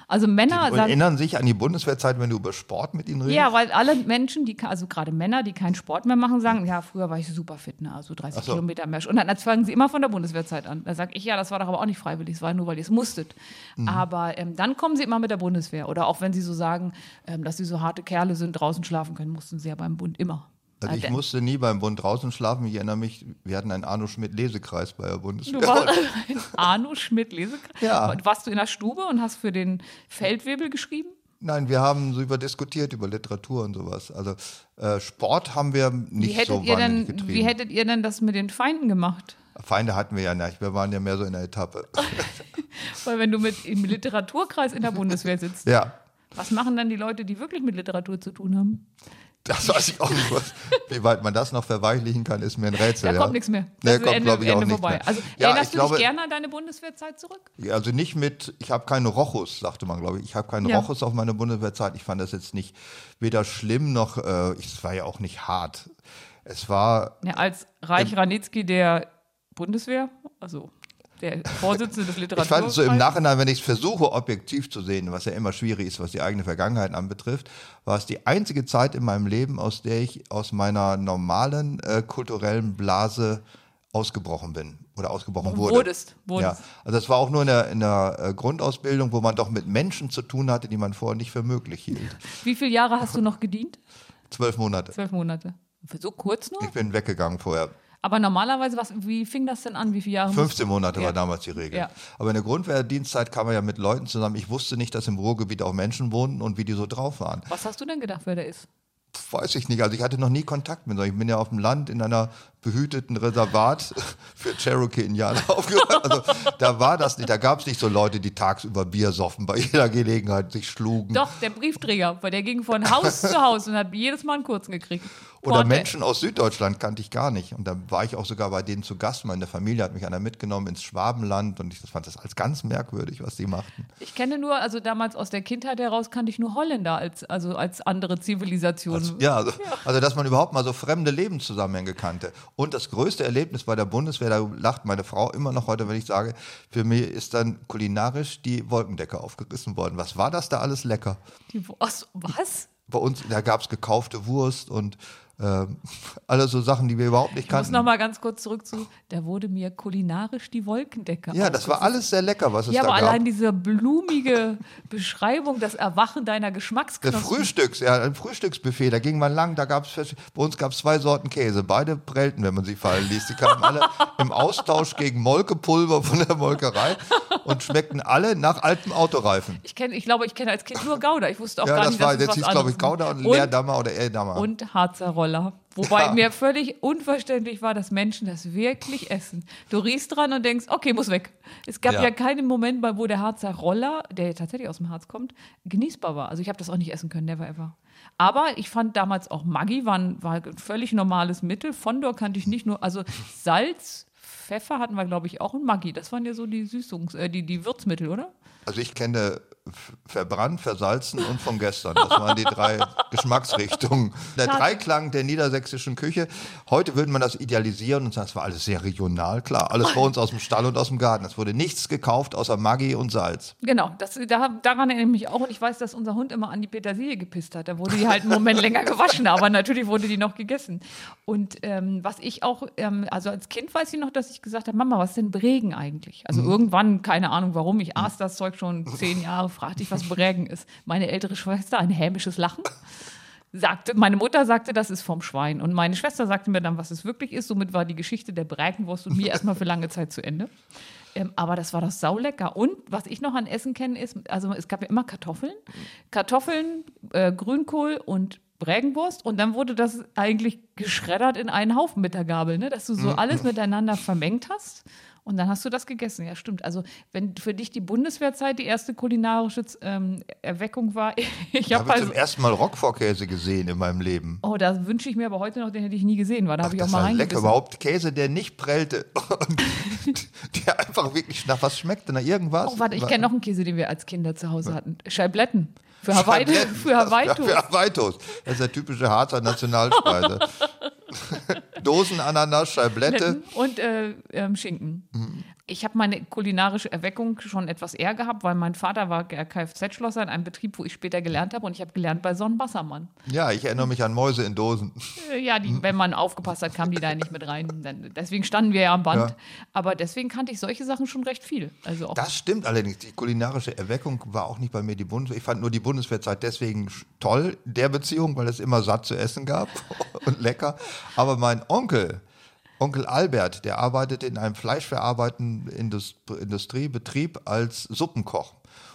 Also Männer Und sagen, erinnern sich an die Bundeswehrzeit, wenn du über Sport mit ihnen redest? ja, weil alle Menschen, die, also gerade Männer, die keinen Sport mehr machen, sagen, ja, früher war ich super fit, ne? also 30 Ach so. Kilometer Märsche. Und dann fangen sie immer von der Bundeswehrzeit an. Da sage ich, ja, das war doch aber auch nicht freiwillig, es war nur, weil ihr es musstet. Mhm. Aber ähm, dann kommen sie immer mit der Bundeswehr. Oder auch wenn sie so sagen, ähm, dass sie so harte Kerle sind, draußen schlafen können, mussten sie ja beim Bund immer. Also Äh, ich musste nie beim Bund draußen schlafen. Ich erinnere mich, wir hatten einen Arno Schmidt Lesekreis bei der Bundeswehr. Du warst ein Arno Schmidt Lesekreis. Ja. Und Warst du in der Stube und hast für den Feldwebel geschrieben? Nein, wir haben so über diskutiert, über Literatur und sowas. Also äh, Sport haben wir nicht so ihr denn, getrieben. wie hättet ihr denn das mit den Feinden gemacht? Feinde hatten wir ja nicht, wir waren ja mehr so in der Etappe. Weil wenn du mit im Literaturkreis in der Bundeswehr sitzt, ja, was machen dann die Leute, die wirklich mit Literatur zu tun haben? Das weiß ich auch nicht. Was, wie weit man das noch verweichlichen kann, ist mir ein Rätsel. Da ja. kommt nichts mehr. Nee, ist kommt, glaube ich, auch Ende nicht vorbei. mehr. Also ja, erinnerst du glaube, dich gerne an deine Bundeswehrzeit zurück? Also nicht mit, ich habe keine Rochus, sagte man, glaube ich. Ich habe keine Ja. Rochus auf meine Bundeswehrzeit. Ich fand das jetzt nicht weder schlimm noch, äh, es war ja auch nicht hart. Es war, Ja, als Reich Ranitzky der Bundeswehr, also der Vorsitzende des ich Literaturkreises. fand es so im Nachhinein, wenn ich es versuche, objektiv zu sehen, was ja immer schwierig ist, was die eigene Vergangenheit anbetrifft, war es die einzige Zeit in meinem Leben, aus der ich aus meiner normalen äh, kulturellen Blase ausgebrochen bin oder ausgebrochen wurde. Wurdest, wurdest. Ja, also das war auch nur in der, in der äh, Grundausbildung, wo man doch mit Menschen zu tun hatte, die man vorher nicht für möglich hielt. Wie viele Jahre hast du noch gedient? Zwölf Monate. Zwölf Monate. So kurz nur? Ich bin weggegangen vorher. Aber normalerweise, was, wie fing das denn an? Wie viele Jahre? 15 Monate Ja. war damals die Regel. Ja. Aber in der Grundwehrdienstzeit kam man ja mit Leuten zusammen. Ich wusste nicht, dass im Ruhrgebiet auch Menschen wohnten und wie die so drauf waren. Was hast du denn gedacht, wer der ist? Weiß ich nicht. Also ich hatte noch nie Kontakt mit solchen. Ich bin ja auf dem Land in einer behüteten Reservat für Cherokee-Indianer aufgehört. Also da war das nicht. Da gab es nicht so Leute, die tagsüber Bier soffen, bei jeder Gelegenheit sich schlugen. Doch, der Briefträger, weil der ging von Haus zu Haus und hat jedes Mal einen kurzen gekriegt. Oder Porte- Menschen aus Süddeutschland kannte ich gar nicht. Und da war ich auch sogar bei denen zu Gast. Meine Familie hat mich einer mitgenommen ins Schwabenland und ich fand das als ganz merkwürdig, was die machten. Ich kenne nur, also damals aus der Kindheit heraus kannte ich nur Holländer als, also als andere Zivilisation. Ja, also, also dass man überhaupt mal so fremde Lebenszusammenhänge kannte. Und das größte Erlebnis bei der Bundeswehr, da lacht meine Frau immer noch heute, wenn ich sage, für mich ist dann kulinarisch die Wolkendecke aufgerissen worden. Was war das da alles lecker? Die, was? was? Bei uns, da gab es gekaufte Wurst und ähm, alle so Sachen, die wir überhaupt nicht Ich muss kannten. noch mal ganz kurz zurück zu, da wurde mir kulinarisch die Wolkendecke Ja, das war alles sehr lecker, was es Ja, da aber gab. allein diese blumige Beschreibung, das Erwachen deiner Geschmacksknospen. Frühstücks, ja, ein Frühstücksbuffet, da ging man lang, da gab es, bei uns gab es zwei Sorten Käse, beide prellten, wenn man sie fallen ließ. Die kamen alle im Austausch gegen Molkepulver von der Molkerei und schmeckten alle nach altem Autoreifen. Ich, kenn, ich glaube, ich kenne als Kind nur Gouda. Ich wusste auch Ja, gar das nicht, war, dass es jetzt was hieß, glaube ich, Gouda und und, Leerdammer oder Eldammer. und Harzer Roller. Wobei Ja. mir völlig unverständlich war, dass Menschen das wirklich essen. Du riechst dran und denkst, okay, muss weg. Es gab ja, Ja. keinen Moment, wo der Harzer Roller, der tatsächlich aus dem Harz kommt, genießbar war. Also ich habe das auch nicht essen können, never ever. Aber ich fand damals auch Maggi war ein, war ein völlig normales Mittel. Fondor kannte ich nicht nur, also Salz, Pfeffer hatten wir, glaube ich, auch und Maggi. Das waren ja so die Süßungs-, äh, die, die Würzmittel, oder? Also ich kenne verbrannt, versalzen und von gestern. Das waren die drei Geschmacksrichtungen. Der Dreiklang der niedersächsischen Küche. Heute würde man das idealisieren und sagen, es war alles sehr regional. Klar, alles bei uns aus dem Stall und aus dem Garten. Es wurde nichts gekauft außer Maggi und Salz. Genau, das, da, daran erinnere ich mich auch. Und ich weiß, dass unser Hund immer an die Petersilie gepisst hat. Da wurde die halt einen Moment länger gewaschen, aber natürlich wurde die noch gegessen. Und ähm, was ich auch, ähm, also als Kind weiß ich noch, dass ich gesagt habe, Mama, was ist denn Brägen eigentlich? Also irgendwann, keine Ahnung warum, ich aß das Zeug schon zehn Jahre, fragte ich, was Brägen ist. Meine ältere Schwester, ein hämisches Lachen. Sagte, meine Mutter sagte, das ist vom Schwein. Und meine Schwester sagte mir dann, was es wirklich ist. Somit war die Geschichte der Brägenwurst und mir erstmal für lange Zeit zu Ende. Ähm, aber das war doch saulecker. Und was ich noch an Essen kenne, ist, also es gab ja immer Kartoffeln. Kartoffeln, äh, Grünkohl und Brägenwurst. Und dann wurde das eigentlich geschreddert in einen Haufen mit der Gabel, ne? dass du so alles miteinander vermengt hast. Und dann hast du das gegessen. Ja, stimmt. Also, wenn für dich die Bundeswehrzeit die erste kulinarische ähm, Erweckung war, ich habe habe also, zum ersten Mal Roquefort-Käse gesehen in meinem Leben. Oh, da wünsche ich mir aber heute noch, den hätte ich nie gesehen, weil da habe ich auch das mal war lecker. reingebissen. Überhaupt Käse, der nicht prellte. Und der einfach wirklich nach was schmeckte, nach irgendwas. Oh, warte, ich kenne noch einen Käse, den wir als Kinder zu Hause hatten. Scheibletten. Für Hawaii, für Hawaii Für, für Hawaii-Toast. Das ist der typische Harzer Nationalspeise. Dosenananas, Scheiblette. und äh, ähm, Schinken. Mhm. Ich habe meine kulinarische Erweckung schon etwas eher gehabt, weil mein Vater war Kfz-Schlosser in einem Betrieb, wo ich später gelernt habe und ich habe gelernt bei Sonnenwassermann. Ja, ich erinnere mich an Mäuse in Dosen. Äh, Ja, die, wenn man aufgepasst hat, kamen die da nicht mit rein. Deswegen standen wir ja am Band. Ja. Aber deswegen kannte ich solche Sachen schon recht viel. Also auch Das stimmt allerdings. Die kulinarische Erweckung war auch nicht bei mir die Bundeswehr. Ich fand nur die Bundeswehrzeit deswegen toll, der Beziehung, weil es immer satt zu essen gab und lecker. Aber mein Onkel, Onkel Albert, der arbeitete in einem fleischverarbeitenden Indust Industriebetrieb als Suppenkoch.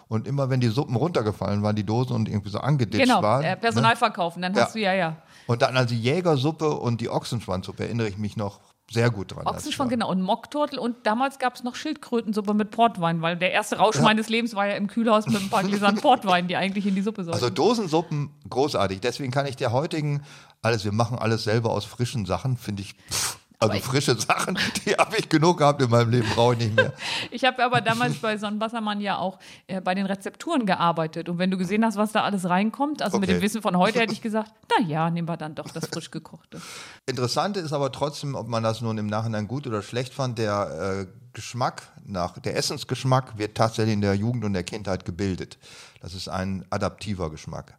Und immer wenn die Suppen runtergefallen waren, die Dosen und irgendwie so angeditscht genau, waren. äh, Personal verkaufen. Dann Ja. hast du ja, ja. Und dann also die Jägersuppe und die Ochsenschwanzsuppe erinnere ich mich noch sehr gut dran. Ochsenschwanz, genau. Und Mockturtel. Und damals gab es noch Schildkrötensuppe mit Portwein, weil der erste Rausch meines Lebens war ja im Kühlhaus mit ein paar Gläsern Portwein, die eigentlich in die Suppe sollten. Also Dosensuppen, großartig. Deswegen kann ich der heutigen, alles, wir machen alles selber aus frischen Sachen, finde ich, pff, also Aber frische Sachen, die habe ich genug gehabt in meinem Leben, brauche ich nicht mehr. Ich habe aber damals bei Sonnenwassermann ja auch äh, bei den Rezepturen gearbeitet. Und wenn du gesehen hast, was da alles reinkommt, also mit Okay. dem Wissen von heute hätte ich gesagt, na ja, nehmen wir dann doch das frisch gekochte. Interessante ist aber trotzdem, ob man das nun im Nachhinein gut oder schlecht fand, der äh, Geschmack nach, der Essensgeschmack wird tatsächlich in der Jugend und der Kindheit gebildet. Das ist ein adaptiver Geschmack.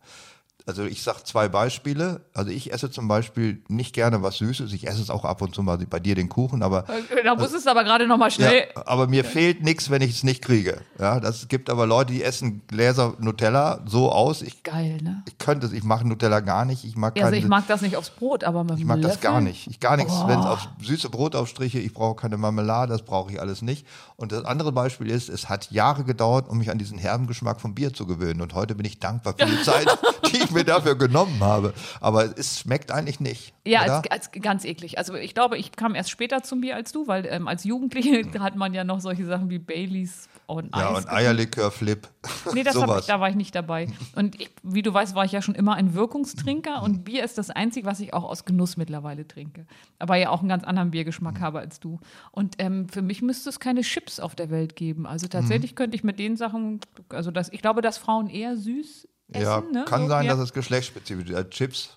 Also ich sage zwei Beispiele. Also ich esse zum Beispiel nicht gerne was Süßes. Ich esse es auch ab und zu mal bei dir den Kuchen, aber Äh, Da musstest du aber gerade noch mal schnell. Ja, aber mir fehlt nichts, wenn ich es nicht kriege. Ja, das gibt aber Leute, die essen Gläser Nutella so aus. Ich, Geil, ne? ich könnte es, ich mache Nutella gar nicht. Ich mag Ja, also keine, ich mag das nicht aufs Brot, aber mit ich mag das Löffel? gar nicht. Ich gar nichts, Oh. wenn es auf süße Brotaufstriche, ich brauche keine Marmelade, das brauche ich alles nicht. Und das andere Beispiel ist, es hat Jahre gedauert, um mich an diesen herben Geschmack vom Bier zu gewöhnen. Und heute bin ich dankbar für die Zeit, die ich mir dafür genommen habe. Aber es schmeckt eigentlich nicht. Ja, als, als ganz eklig. Also ich glaube, ich kam erst später zum Bier als du, weil ähm, als Jugendliche hat man ja noch solche Sachen wie Baileys und ja, Eis. und Eierlikör, Flip. Nee, das ich, da war ich nicht dabei. Und ich, wie du weißt, war ich ja schon immer ein Wirkungstrinker und Bier ist das Einzige, was ich auch aus Genuss mittlerweile trinke. Aber ja auch einen ganz anderen Biergeschmack habe als du. Und ähm, für mich müsste es keine Chips auf der Welt geben. Also tatsächlich könnte ich mit den Sachen, also das, ich glaube, dass Frauen eher süß essen. Ja, ne? kann so, sein, ja. dass es geschlechtsspezifisch ist. Chips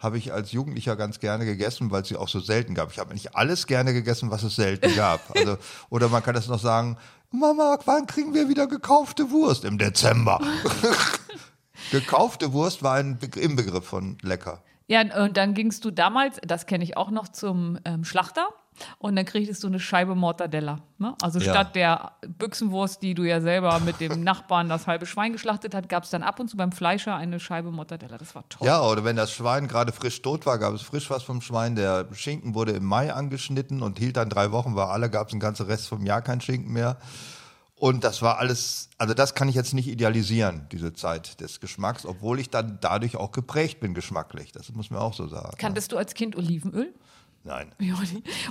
habe ich als Jugendlicher ganz gerne gegessen, weil es sie auch so selten gab. Ich habe nicht alles gerne gegessen, was es selten gab. Also, oder man kann es noch sagen, Mama, wann kriegen wir wieder gekaufte Wurst? Im Dezember. gekaufte Wurst war ein Be Inbegriff von lecker. Ja, und dann gingst du damals, das kenne ich auch noch, zum ähm, Schlachter und dann kriegtest du eine Scheibe Mortadella. Ne? Also Ja. statt der Büchsenwurst, die du ja selber mit dem Nachbarn das halbe Schwein geschlachtet hat, gab es dann ab und zu beim Fleischer eine Scheibe Mortadella. Das war toll. Ja, oder wenn das Schwein gerade frisch tot war, gab es frisch was vom Schwein. Der Schinken wurde im Mai angeschnitten und hielt dann drei Wochen, war alle, gab es einen ganzen Rest vom Jahr kein Schinken mehr. Und das war alles, also das kann ich jetzt nicht idealisieren, diese Zeit des Geschmacks, obwohl ich dann dadurch auch geprägt bin geschmacklich. Das muss man auch so sagen. Kanntest du als Kind Olivenöl? Nein.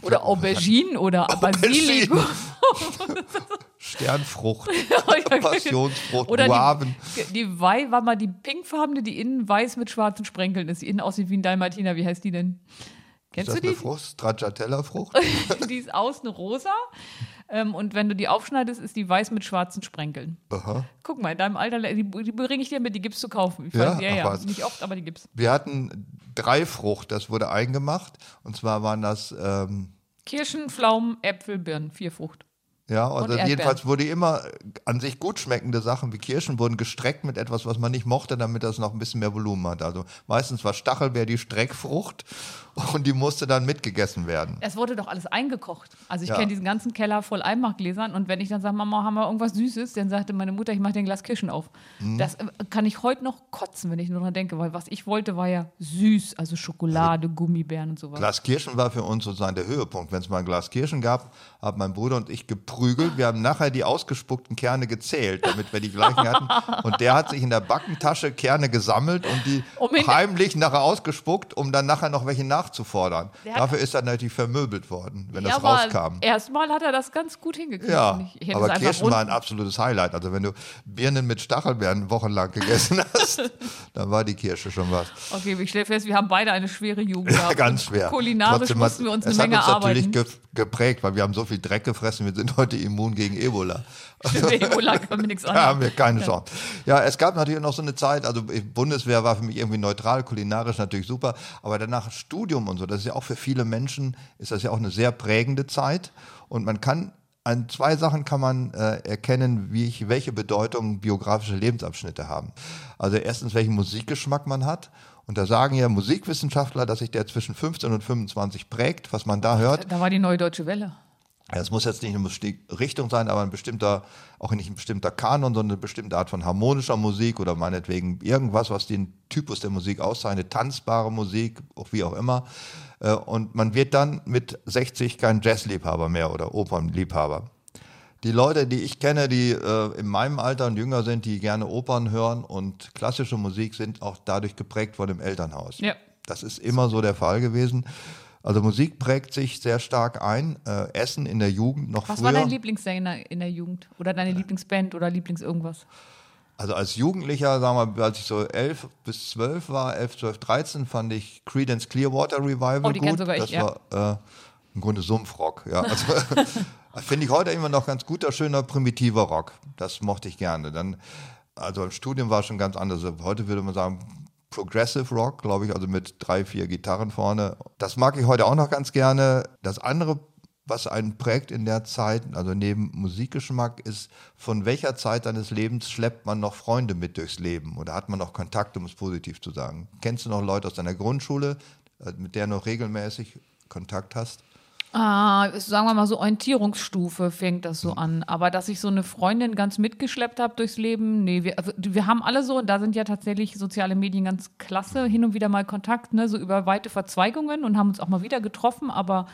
Oder Auberginen oder Basilikum. Sternfrucht, Ja, Passionsfrucht, Oder Guaven. die, die Wei war mal die pinkfarbene, die innen weiß mit schwarzen Sprenkeln ist. Die innen aussieht wie ein Dalmatiner. Wie heißt die denn? Ist Kennst das du eine die? Frucht? Stracciatella-Frucht? die ist außen rosa Ähm, und wenn du die aufschneidest, ist die weiß mit schwarzen Sprenkeln. Aha. Guck mal, in deinem Alter, die, die bringe ich dir mit, die gibt's zu kaufen. Ich Ja? weiß, ja, ja. was. Nicht oft, aber die gibt's. Wir hatten Dreifrucht, das wurde eingemacht. Und zwar waren das, ähm, Kirschen, Pflaumen, Äpfel, Birnen, vier Frucht. ja, also jedenfalls wurde immer an sich gut schmeckende Sachen wie Kirschen wurden gestreckt mit etwas, was man nicht mochte, damit das noch ein bisschen mehr Volumen hat. Also meistens war Stachelbeer die Streckfrucht und die musste dann mitgegessen werden. Es wurde doch alles eingekocht. Also ich Ja. kenne diesen ganzen Keller voll Einmachgläsern und wenn ich dann sage, Mama, haben wir irgendwas Süßes, dann sagte meine Mutter, ich mache dir ein Glas Kirschen auf. Mhm. Das äh, kann ich heute noch kotzen, wenn ich nur dran denke, weil was ich wollte, war ja süß, also Schokolade, Gummibären und sowas. Glas Kirschen war für uns sozusagen der Höhepunkt. Wenn es mal ein Glas Kirschen gab, haben mein Bruder und ich geprügelt. Wir haben nachher die ausgespuckten Kerne gezählt, damit wir die gleichen hatten. Und der hat sich in der Backentasche Kerne gesammelt und die Um heimlich nachher ausgespuckt, um dann nachher noch welche nachzufordern. Dafür ist er natürlich vermöbelt worden, wenn das Ja, aber rauskam. Erstmal hat er das ganz gut hingekriegt. Ja, aber es Kirschen war ein absolutes Highlight. Also wenn du Birnen mit Stachelbeeren wochenlang gegessen hast, dann war die Kirsche schon was. Okay, ich stelle fest, wir haben beide eine schwere Jugend Ja, ganz schwer. Kulinarisch Trotzdem mussten wir uns eine es Menge hat uns natürlich arbeiten. ge geprägt, weil wir haben so viel Dreck gefressen, wir sind heute immun gegen Ebola. Stimmt, Ebola nichts Da haben wir keine Chance. Ja, es gab natürlich noch so eine Zeit, also Bundeswehr war für mich irgendwie neutral, kulinarisch natürlich super, aber danach Studium und so, das ist ja auch für viele Menschen, ist das ja auch eine sehr prägende Zeit und man kann an zwei Sachen kann man äh, erkennen, wie ich, welche Bedeutung biografische Lebensabschnitte haben. Also erstens, welchen Musikgeschmack man hat. Und da sagen ja Musikwissenschaftler, dass sich der zwischen 15 und 25 prägt, was man da hört. Da war die neue Deutsche Welle. Es muss jetzt nicht eine bestimmte Richtung sein, aber ein bestimmter, auch nicht ein bestimmter Kanon, sondern eine bestimmte Art von harmonischer Musik oder meinetwegen irgendwas, was den Typus der Musik auszeichnet, tanzbare Musik, auch wie auch immer. Äh, Und man wird dann mit 60 kein Jazzliebhaber mehr oder Opernliebhaber. Die Leute, die ich kenne, die äh, in meinem Alter und jünger sind, die gerne Opern hören und klassische Musik, sind auch dadurch geprägt von dem Elternhaus. Ja. Das ist immer so der Fall gewesen. Also Musik prägt sich sehr stark ein. Äh, Essen in der Jugend noch Was früher. war dein Lieblingssänger in der Jugend? Oder deine Lieblingsband oder Lieblings irgendwas? also als Jugendlicher, sagen wir, als ich so elf bis zwölf war, elf, zwölf, dreizehn, fand ich Creedence Clearwater Revival Oh, die gut. sogar ich, das ja. war äh, im Grunde Sumpfrock. Ja. Also, Finde ich heute immer noch ganz guter, schöner, primitiver Rock. Das mochte ich gerne. Dann, also im Studium war es schon ganz anders. Heute würde man sagen, Progressive Rock, glaube ich, also mit drei, vier Gitarren vorne. Das mag ich heute auch noch ganz gerne. Das andere, was einen prägt in der Zeit, also neben Musikgeschmack, ist, von welcher Zeit deines Lebens schleppt man noch Freunde mit durchs Leben oder hat man noch Kontakt, um es positiv zu sagen? Kennst du noch Leute aus deiner Grundschule, äh, mit der du noch regelmäßig Kontakt hast? Ah, sagen wir mal so Orientierungsstufe fängt das so an. Aber dass ich so eine Freundin ganz mitgeschleppt habe durchs Leben, nee, wir, also wir haben alle so, und da sind ja tatsächlich soziale Medien ganz klasse, hin und wieder mal Kontakt, ne, so über weite Verzweigungen und haben uns auch mal wieder getroffen, aber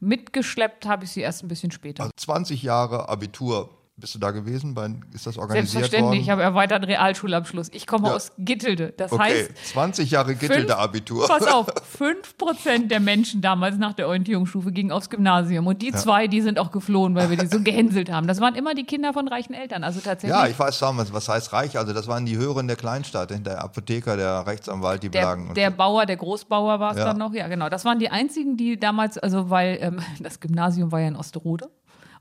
mitgeschleppt habe ich sie erst ein bisschen später. Also 20 Jahre Abitur, bist du da gewesen? Bei, ist das organisiert Selbstverständlich, worden? ich habe erweiterten Realschulabschluss. Ich komme Ja. aus Gittelde. Das okay, heißt, 20 Jahre Gittelde fünf- Abitur. Pass auf, 5% der Menschen damals nach der Orientierungsstufe gingen aufs Gymnasium. Und die zwei, die sind auch geflohen, weil wir die so gehänselt haben. Das waren immer die Kinder von reichen Eltern. Also tatsächlich. Ja, ich weiß damals, was heißt reich? Also das waren die Höheren der Kleinstadt, der Apotheker, der Rechtsanwalt, die der, Blagen. der so. Bauer, der Großbauer war es Ja. dann noch. Ja, genau. Das waren die einzigen, die damals, also weil ähm, das Gymnasium war ja in Osterode.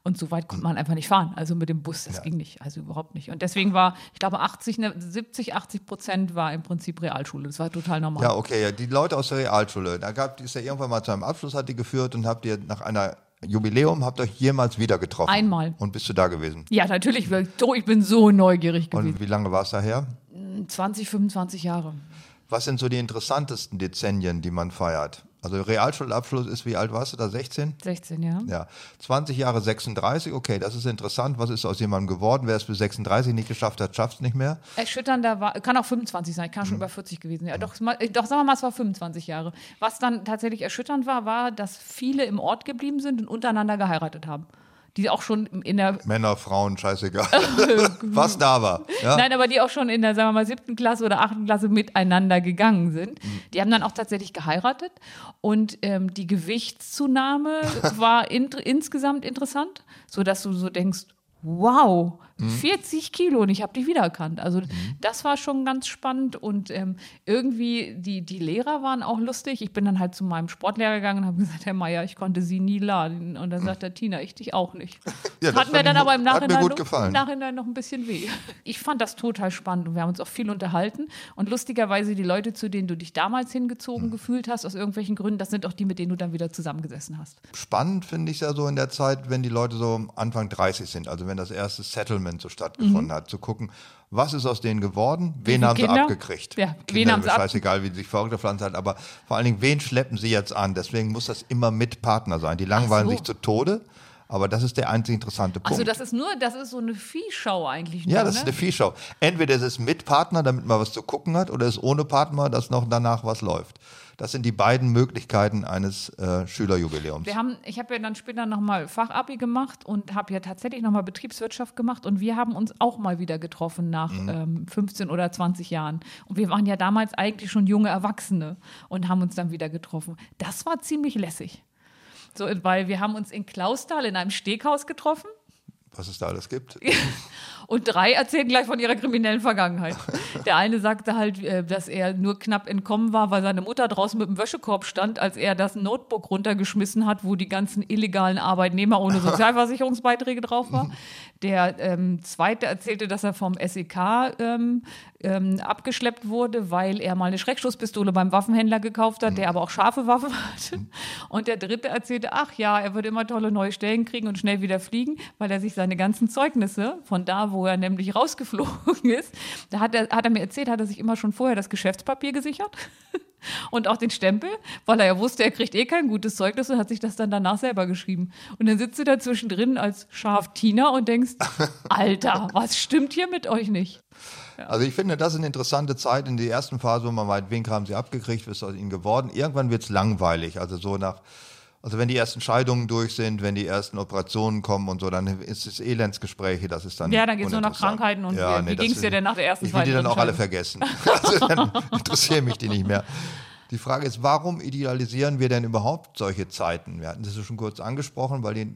Und so weit konnte man einfach nicht fahren. Also mit dem Bus, das Ja. ging nicht. Also überhaupt nicht. Und deswegen war, ich glaube, 80, ne, 70, 80 Prozent war im Prinzip Realschule. Das war total normal. Ja, okay, ja, die Leute aus der Realschule, da gab ist ja irgendwann mal zu einem Abschluss, hat die geführt und habt ihr nach einer Jubiläum, habt ihr euch jemals wieder getroffen? Einmal. Und bist du da gewesen? Ja, natürlich. Ich bin so neugierig gewesen. Und wie lange war es daher? 20, 25 Jahre. Was sind so die interessantesten Dezennien, die man feiert? Also Realschulabschluss ist, wie alt warst du da? 16? 16, ja. Ja, 20 Jahre 36, okay, das ist interessant. Was ist aus jemandem geworden? Wer es bis 36 nicht geschafft hat, schafft es nicht mehr. Erschütternder war, kann auch 25 sein, kann schon über 40 gewesen sein. Ja, doch, mal- doch, sagen wir mal, es war 25 Jahre. Was dann tatsächlich erschütternd war, war, dass viele im Ort geblieben sind und untereinander geheiratet haben. Die auch schon in der, Männer, Frauen, scheißegal. Was da war. Ja? nein, aber die auch schon in der, sagen wir mal, siebten Klasse oder achten Klasse miteinander gegangen sind. Mhm. Die haben dann auch tatsächlich geheiratet und ähm, die Gewichtszunahme war int insgesamt interessant, sodass du so denkst, wow, 40 Kilo und ich habe dich wiedererkannt. Also das war schon ganz spannend und ähm, irgendwie die, die Lehrer waren auch lustig. Ich bin dann halt zu meinem Sportlehrer gegangen und habe gesagt, Herr Meier, ich konnte Sie nie laden. Und dann sagt der Tina, ich dich auch nicht. Ja, hat mir dann aber im Nachhinein, noch, im Nachhinein noch ein bisschen weh. Ich fand das total spannend und wir haben uns auch viel unterhalten. Und lustigerweise die Leute, zu denen du dich damals hingezogen Hm. gefühlt hast, aus irgendwelchen Gründen, das sind auch die, mit denen du dann wieder zusammengesessen hast. Spannend finde ich es ja so in der Zeit, wenn die Leute so Anfang 30 sind, also wenn das erste Settlement so stattgefunden hat, zu gucken, was ist aus denen geworden, wen haben sie Kinder? abgekriegt. Ja, wen Kinder, haben sie scheißegal, wie sie sich vorgepflanzt hat, aber vor allen Dingen, wen schleppen sie jetzt an? Deswegen muss das immer mit Partner sein. Die langweilen so. sich zu Tode, aber das ist der einzig interessante Punkt. Also das ist nur, das ist so eine Viehschau eigentlich. ja, nur, das ne? ist eine Viehschau. Entweder es ist mit Partner, damit man was zu gucken hat, oder es ist ohne Partner, dass noch danach was läuft. Das sind die beiden Möglichkeiten eines äh, Schülerjubiläums. Wir haben, ich habe ja dann später nochmal Fachabi gemacht und habe ja tatsächlich nochmal Betriebswirtschaft gemacht und wir haben uns auch mal wieder getroffen nach Mhm. ähm, 15 oder 20 Jahren. Und wir waren ja damals eigentlich schon junge Erwachsene und haben uns dann wieder getroffen. Das war ziemlich lässig. So, weil wir haben uns in Klausthal in einem Steghaus getroffen was es da alles gibt. und drei erzählen gleich von ihrer kriminellen Vergangenheit. Der eine sagte halt, äh, dass er nur knapp entkommen war, weil seine Mutter draußen mit dem Wäschekorb stand, als er das Notebook runtergeschmissen hat, wo die ganzen illegalen Arbeitnehmer ohne Sozialversicherungsbeiträge drauf war. Der ähm, zweite erzählte, dass er vom SEK ähm, ähm, abgeschleppt wurde, weil er mal eine Schreckschusspistole beim Waffenhändler gekauft hat, der aber auch scharfe Waffen hatte. Und der dritte erzählte, ach ja, er würde immer tolle neue Stellen kriegen und schnell wieder fliegen, weil er sich seine ganzen Zeugnisse von da, wo er nämlich rausgeflogen ist, da hat er, hat er mir erzählt, hat er sich immer schon vorher das Geschäftspapier gesichert. Und auch den Stempel, weil er ja wusste, er kriegt eh kein gutes Zeugnis und hat sich das dann danach selber geschrieben. Und dann sitzt du da zwischendrin als Schaf Tina und denkst, Alter, was stimmt hier mit euch nicht? Also ich finde, das ist eine interessante Zeit in der ersten Phase, wo man weiß, wen haben sie abgekriegt, was ist aus ihnen geworden. Irgendwann wird es langweilig. Also so nach, also wenn die ersten Scheidungen durch sind, wenn die ersten Operationen kommen und so, dann ist es Elendsgespräche, das ist dann. Ja, dann geht's nur nach. Krankheiten und wie- wie das ging's dir denn nach der ersten, Ich will die dann auch alle vergessen. Also dann interessieren mich die nicht mehr. Die Frage ist, warum idealisieren wir denn überhaupt solche Zeiten? Wir hatten das ja schon kurz angesprochen, weil die,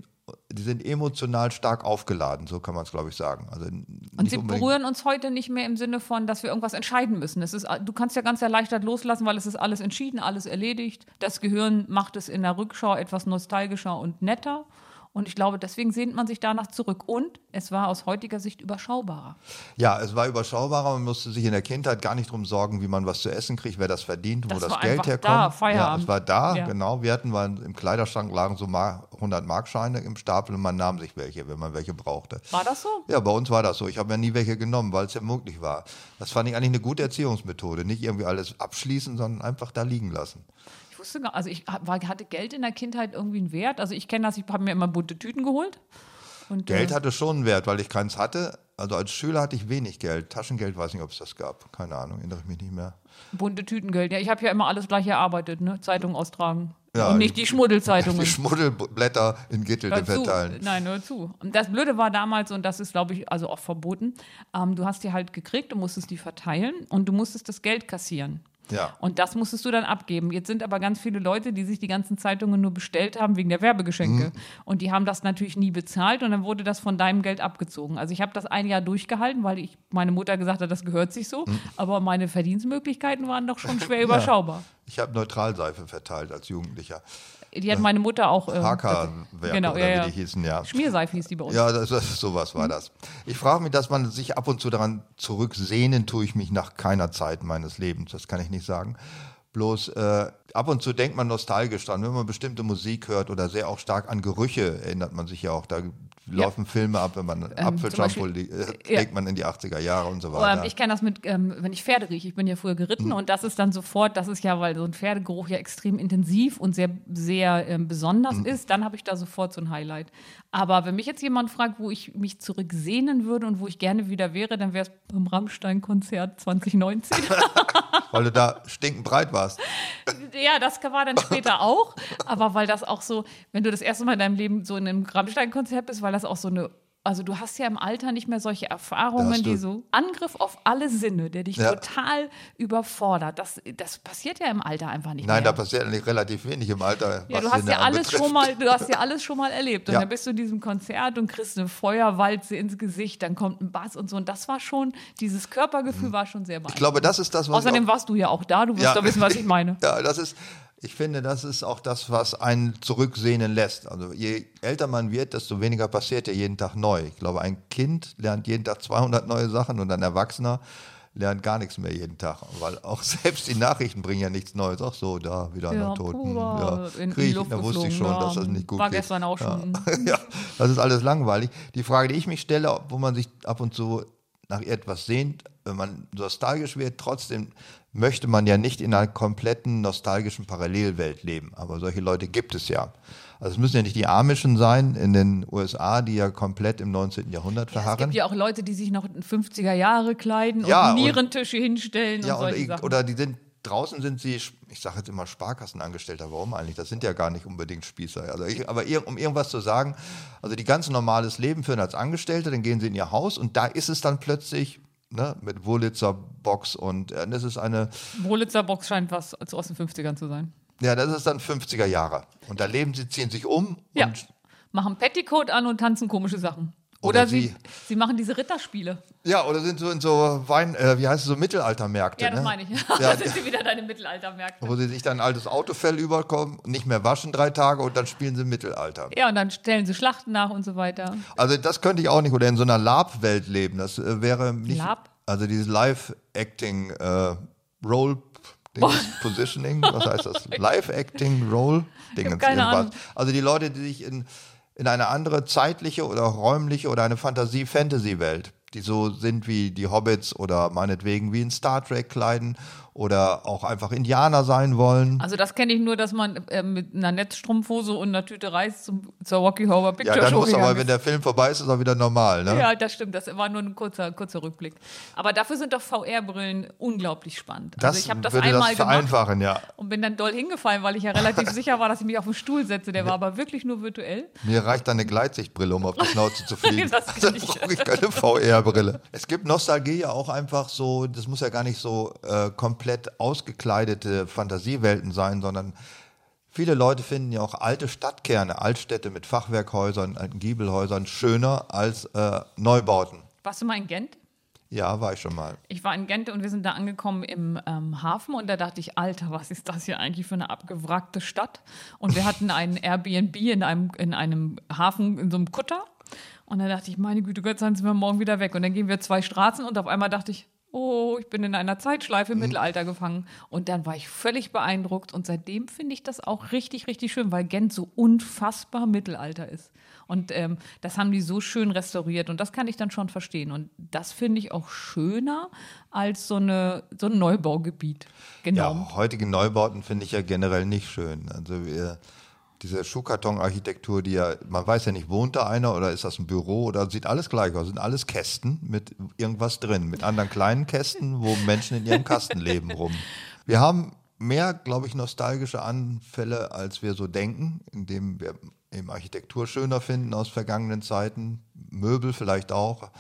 die sind emotional stark aufgeladen, so kann man es, glaube ich, sagen. Also Und sie berühren uns heute nicht mehr im Sinne von, dass wir irgendwas entscheiden müssen. Es ist, du kannst ja ganz erleichtert loslassen, weil es ist alles entschieden, alles erledigt. Das Gehirn macht es in der Rückschau etwas nostalgischer und netter. Und ich glaube, deswegen sehnt man sich danach zurück. Und es war aus heutiger Sicht überschaubarer. Ja, es war überschaubarer. Man musste sich in der Kindheit gar nicht darum sorgen, wie man was zu essen kriegt, wer das verdient, wo Das das war Geld herkommt. da, ja, Feierabend. es war da, Ja. genau. Wir hatten mal im Kleiderschrank lagen so mal 100 Markscheine im Stapel und man nahm sich welche, wenn man welche brauchte. War das so? Ja, bei uns war das so. Ich habe ja nie welche genommen, weil es ja möglich war. Das fand ich eigentlich eine gute Erziehungsmethode. Nicht irgendwie alles abschließen, sondern einfach da liegen lassen. Wusste gar also ich war, hatte Geld in der Kindheit irgendwie einen Wert. Also ich kenne das, ich habe mir immer bunte Tüten geholt. Und, Geld äh, hatte schon einen Wert, weil ich keins hatte. Also als Schüler hatte ich wenig Geld. Taschengeld weiß nicht, ob es das gab. Keine Ahnung, erinnere ich mich nicht mehr. bunte Tütengeld. Ja, ich habe ja immer alles gleich erarbeitet, ne? Zeitung austragen. Ja, Und nicht die Schmuddelzeitungen. Die Schmuddelblätter in zu. verteilen. Nein, hör zu. Und das Blöde war damals, und das ist, glaube ich, also auch verboten, ähm, du hast die halt gekriegt, du musstest die verteilen und du musstest das Geld kassieren. Ja. Und das musstest du dann abgeben. Jetzt sind aber ganz viele Leute, die sich die ganzen Zeitungen nur bestellt haben wegen der Werbegeschenke. Mhm. Und die haben das natürlich nie bezahlt und dann wurde das von deinem Geld abgezogen. Also ich habe das ein Jahr durchgehalten, weil ich, meine Mutter gesagt hat, das gehört sich so. Mhm. Aber meine Verdienstmöglichkeiten waren doch schon schwer überschaubar. Ich habe Neutralseife verteilt als Jugendlicher. Die hat meine Mutter auch. Äh, Haka-Werke genau, oder ja, ja. wie die hießen, ja. Schmierseife hieß die bei uns. Ja, das, das, sowas war das. Ich frage mich, dass man sich ab und zu daran zurücksehnen, tue ich mich nach keiner Zeit meines Lebens. Das kann ich nicht sagen. Bloß äh, ab und zu denkt man nostalgisch dran, wenn man bestimmte Musik hört oder sehr auch stark an Gerüche erinnert man sich ja auch. Da laufen Filme ab, wenn man Ähm, Beispiel- li- äh, ja. legt man in die 80er Jahre und so Ähm, weiter. ich kenne das mit, ähm, wenn ich Pferde rieche. Ich bin ja früher geritten Mhm. und das ist dann sofort, das ist ja, weil so ein Pferdegeruch ja extrem intensiv und sehr, sehr ähm, besonders Mhm. ist, dann habe ich da sofort so ein Highlight. Aber wenn mich jetzt jemand fragt, wo ich mich zurücksehnen würde und wo ich gerne wieder wäre, dann wäre es beim Rammstein-Konzert 2019. Weil du da stinkend breit warst. ja, das war dann später auch. Aber weil das auch so, wenn du das erste Mal in deinem Leben so in einem Rammstein-Konzert bist, weil das auch so eine also du hast ja im Alter nicht mehr solche Erfahrungen, die so Angriff auf alle Sinne, der dich Ja. total überfordert. Das, das passiert ja im Alter einfach nicht Nein, mehr. da passiert eigentlich relativ wenig im Alter. ja, du hast Sinne ja alles anbetrifft. schon mal, du hast ja alles schon mal erlebt. Und Ja. dann bist du in diesem Konzert und kriegst eine Feuerwalze ins Gesicht, dann kommt ein Bass und so. Und das war schon, dieses Körpergefühl war schon sehr Ich beeindruckend. glaube, das ist das, was ich Außerdem warst du ja auch da, du wirst Ja. doch wissen, was ich meine. Ja, das ist, ich finde, das ist auch das, was einen zurücksehnen lässt. Also je älter man wird, desto weniger passiert ja jeden Tag neu. Ich glaube, ein Kind lernt jeden Tag 200 neue Sachen und ein Erwachsener lernt gar nichts mehr jeden Tag, weil auch selbst die Nachrichten bringen ja nichts Neues. Ach so, da wieder einer Toten. Ja, Krieg, da wusste ich schon, dass ja, das nicht gut war geht. gestern auch schon. Ja. ja, das ist alles langweilig. Die Frage, die ich mich stelle, wo man sich ab und zu nach etwas sehnt, wenn man nostalgisch wird, trotzdem möchte man ja nicht in einer kompletten nostalgischen Parallelwelt leben. Aber solche Leute gibt es ja. Also es müssen ja nicht die Amischen sein in den USA, die ja komplett im 19. Jahrhundert Es verharren. gibt ja auch Leute, die sich noch in 50er Jahre kleiden Ja, und und- Nierentische hinstellen Ja, und solche oder, Sachen. oder die sind draußen sind sie, ich sage jetzt immer Sparkassenangestellter, warum eigentlich? Das sind ja gar nicht unbedingt Spießer. Also ich, aber ir- um irgendwas zu sagen, also die ganz normales Leben führen als Angestellte, dann gehen sie in ihr Haus und da ist es dann plötzlich ne, mit Wurlitzer Box und äh, das ist eine, Wolitzer Box scheint was aus den 50ern zu sein. ja, das ist dann 50er Jahre. Und da leben sie, ziehen sich um Ja. und Machen Petticoat an und tanzen komische Sachen. Oder Oder, sie, sie- sie machen diese Ritterspiele. ja, oder sind so in so Wein, äh, wie heißt es, so Mittelaltermärkte. Ja, das ne? meine ich. Ja, da sind sie wieder deine Mittelaltermärkte. wo sie sich dann ein altes Autofell überkommen, nicht mehr waschen drei Tage und dann spielen sie Mittelalter. Ja, und dann stellen sie Schlachten nach und so weiter. Also das könnte ich auch nicht oder in so einer Lab-Welt leben. Das äh, wäre nicht. Lab? Also dieses Live-Acting, äh, Role Dingens, Positioning, was heißt das? Live-Acting, Role Dingens, keine irgendwas. Ahnung. Also die Leute, die sich in, in eine andere zeitliche oder räumliche oder eine Fantasie-Fantasy-Welt, die so sind wie die Hobbits oder meinetwegen wie in Star Trek kleiden oder auch einfach Indianer sein wollen. Also das kenne ich nur, dass man äh, mit einer Netzstrumpfhose und einer Tüte Reis zum, zur Rocky Horror Ja, Picture dann Show muss aber, wenn der Film vorbei ist, ist auch wieder normal, ne? Ja, das stimmt. Das war nur ein kurzer, kurzer Rückblick. Aber dafür sind doch VR-Brillen unglaublich spannend. Das, also ich habe das würde einmal das vereinfachen, ja. und bin dann doll hingefallen, weil ich ja relativ sicher war, dass ich mich auf den Stuhl setze. Der war aber wirklich nur virtuell. Mir reicht eine Gleitsichtbrille, um auf die Schnauze zu fliegen. Das Dann brauche ich keine VR-Brille. Es gibt Nostalgie ja auch einfach so, das muss ja gar nicht so äh, komplett ausgekleidete Fantasiewelten sein, sondern viele Leute finden ja auch alte Stadtkerne, Altstädte mit Fachwerkhäusern, alten Giebelhäusern schöner als äh, Neubauten. Warst du mal in Gent? Ja, war ich schon mal. Ich war in Gent und wir sind da angekommen im ähm, Hafen und da dachte ich, Alter, was ist das hier eigentlich für eine abgewrackte Stadt? Und wir hatten ein Airbnb in einem, in einem Hafen, in so einem Kutter. Und da dachte ich, meine Güte, Gott sei Dank sind wir morgen wieder weg. Und dann gehen wir zwei Straßen und auf einmal dachte ich, oh, ich bin in einer Zeitschleife im Mittelalter gefangen. Und dann war ich völlig beeindruckt und seitdem finde ich das auch richtig, richtig schön, weil Gent so unfassbar Mittelalter ist. Und ähm, das haben die so schön restauriert und das kann ich dann schon verstehen. Und das finde ich auch schöner als so, eine, so ein Neubaugebiet. Genau. Ja, heutige Neubauten finde ich ja generell nicht schön. Also wir, diese Schuhkarton-Architektur, die ja, man weiß ja nicht, wohnt da einer oder ist das ein Büro oder sieht alles gleich aus. Sind alles Kästen mit irgendwas drin, mit anderen kleinen Kästen, wo Menschen in ihrem Kasten leben rum. Wir haben mehr, glaube ich, nostalgische Anfälle, als wir so denken, indem wir eben Architektur schöner finden aus vergangenen Zeiten, Möbel vielleicht auch.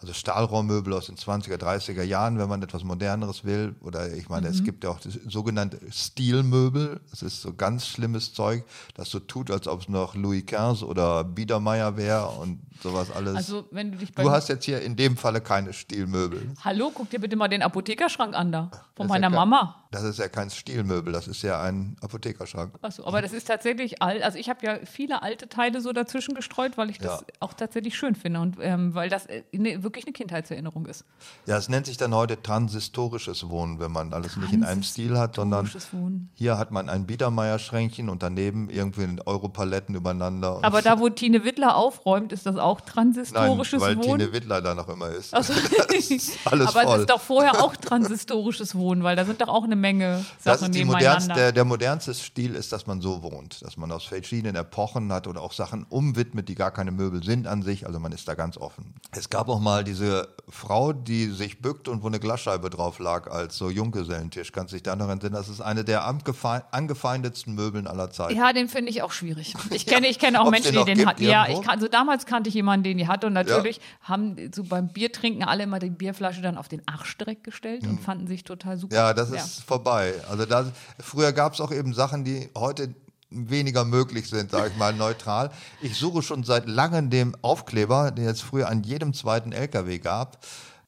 Also Stahlrohrmöbel aus den 20er, 30er Jahren, wenn man etwas Moderneres will. Oder ich meine, es gibt ja auch das sogenannte Stilmöbel. Das ist so ganz schlimmes Zeug, das so tut, als ob es noch Louis XV oder Biedermeier wäre und sowas alles. Also, wenn du dich bei. du hast jetzt hier in dem Falle keine Stilmöbel. Hallo, guck dir bitte mal den Apothekerschrank an da. Von Das meiner ja Mama. Das ist ja kein Stilmöbel, das ist ja ein Apothekerschrank. Achso, aber das ist tatsächlich alt. Also ich habe ja viele alte Teile so dazwischen gestreut, weil ich das Ja. auch tatsächlich schön finde und ähm, weil das äh, ne, wirklich eine Kindheitserinnerung ist. Ja, es nennt sich dann heute transistorisches Wohnen, wenn man alles nicht in einem Stil hat, sondern Wohnen. hier hat man ein Biedermeier-Schränkchen und daneben irgendwie Europaletten übereinander. Aber da, wo Tine Wittler aufräumt, ist das auch Nein, transistorisches weil Wohnen. Tine Wittler da noch immer ist. Also, alles aber voll. es ist doch vorher auch transistorisches Wohnen, weil da sind doch auch eine Menge Das Sachen ist die modernste, der, der modernste Stil ist, dass man so wohnt, dass man aus verschiedenen Epochen hat oder auch Sachen umwidmet, die gar keine Möbel sind an sich. Also man ist da ganz offen. Es gab auch mal mal diese Frau, die sich bückt und wo eine Glasscheibe drauf lag als so Junggesellentisch. Kannst du dich da noch erinnern? Das ist eine der angefeindetsten Möbeln aller Zeiten. Ja, den finde ich auch schwierig. Ich kenne, ich kenne auch Ob's Menschen, den die den hatten. Ja, ich kann, also damals kannte ich jemanden, den die hatte und natürlich haben so beim Biertrinken alle immer die Bierflasche dann auf den Arschdreck gestellt und fanden sich total super. Mhm. Ja, das ist vorbei. Also da, früher gab es auch eben Sachen, die heute weniger möglich sind, sage ich mal neutral. Ich suche schon seit langem den Aufkleber, den es früher an jedem zweiten LKW gab.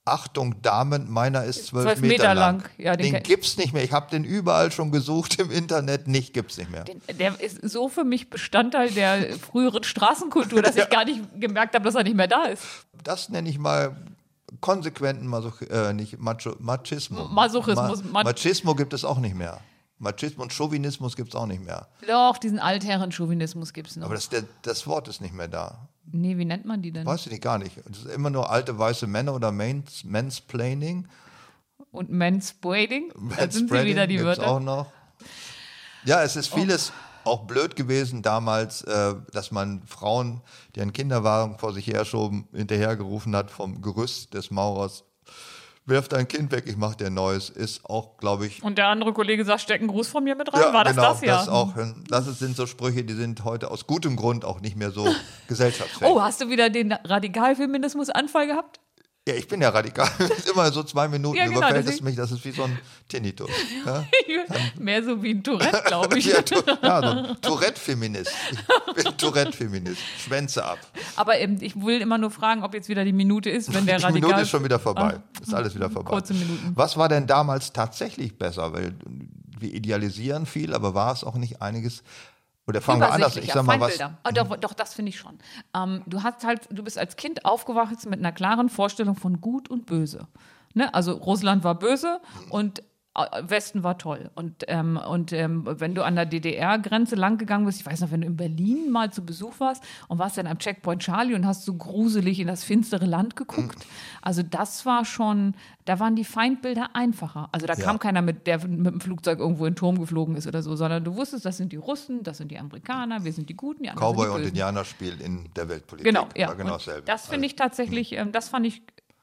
Achtung, Damen, meiner ist zwölf, Meter, Meter lang. lang. Ja, den den gibt's nicht mehr. Ich habe den überall schon gesucht im Internet, nicht gibt's nicht mehr. Den- Der ist so für mich Bestandteil der früheren Straßenkultur, dass ich gar nicht gemerkt habe, dass er nicht mehr da ist. Das nenne ich mal konsequenten Masoch äh, nicht Macho Machismo. Masochismus. Ma Ma- Machismo gibt es auch nicht mehr. Machismo und Chauvinismus gibt es auch nicht mehr. Doch, diesen Altherren-Chauvinismus gibt es noch. Aber das, der, das Wort ist nicht mehr da. nee, wie nennt man die denn? Weiß ich nicht, gar nicht. Das ist immer nur alte weiße Männer oder Mains, Mansplaining. Und Mansplaining? Da sind sie wieder die gibt's Wörter. Oh. auch noch. Ja, es ist vieles auch blöd gewesen damals, äh, dass man Frauen, die einen Kinderwagen vor sich herschoben, hinterhergerufen hat vom Gerüst des Maurers. Werf dein Kind weg, ich mach dir neues. Ist auch, glaube ich, Und der andere Kollege sagt, steck einen Gruß von mir mit rein. War das genau, das ja? Das, auch, das ist- sind so Sprüche, die sind heute aus gutem Grund auch nicht mehr so gesellschaftsfähig. Oh, hast du wieder den Radikalfeminismus-Anfall gehabt? Ja, ich bin ja radikal. Immer so zwei Minuten Ja, genau, überfällt es mich, das ist wie so ein Tinnitus. Ja, Mehr so wie ein Tourette, glaube ich. ja, ja so Tourette-Feminist. Ich bin Tourette-Feminist. Schwänze ab. Aber ähm, ich will immer nur fragen, ob jetzt wieder die Minute ist, wenn der Die Radikal... Minute ist schon wieder vorbei. Ah. Ist alles wieder vorbei. Kurze Minuten. Was war denn damals tatsächlich besser? Weil wir idealisieren viel, aber war es auch nicht einiges. Oder fangen wir anders. Ich sag mal was. Ah, doch, doch, das finde ich schon. Ähm, du hast halt, du bist als Kind aufgewachsen mit einer klaren Vorstellung von Gut und Böse. Ne? Also Russland war böse und Westen war toll. Und, ähm, und ähm, wenn du an der DDR-Grenze lang gegangen bist, ich weiß noch, wenn du in Berlin mal zu Besuch warst und warst dann am Checkpoint Charlie und hast so gruselig in das finstere Land geguckt. Also das war schon, da waren die Feindbilder einfacher. Also da Ja. kam keiner mit, der mit dem Flugzeug irgendwo in den Turm geflogen ist oder so, sondern du wusstest, das sind die Russen, das sind die Amerikaner, wir sind die Guten, die anderen Cowboy die und. Indianerspiel in der Weltpolitik. Genau, ja. War genau dasselbe. das finde ich tatsächlich, ähm, das fand ich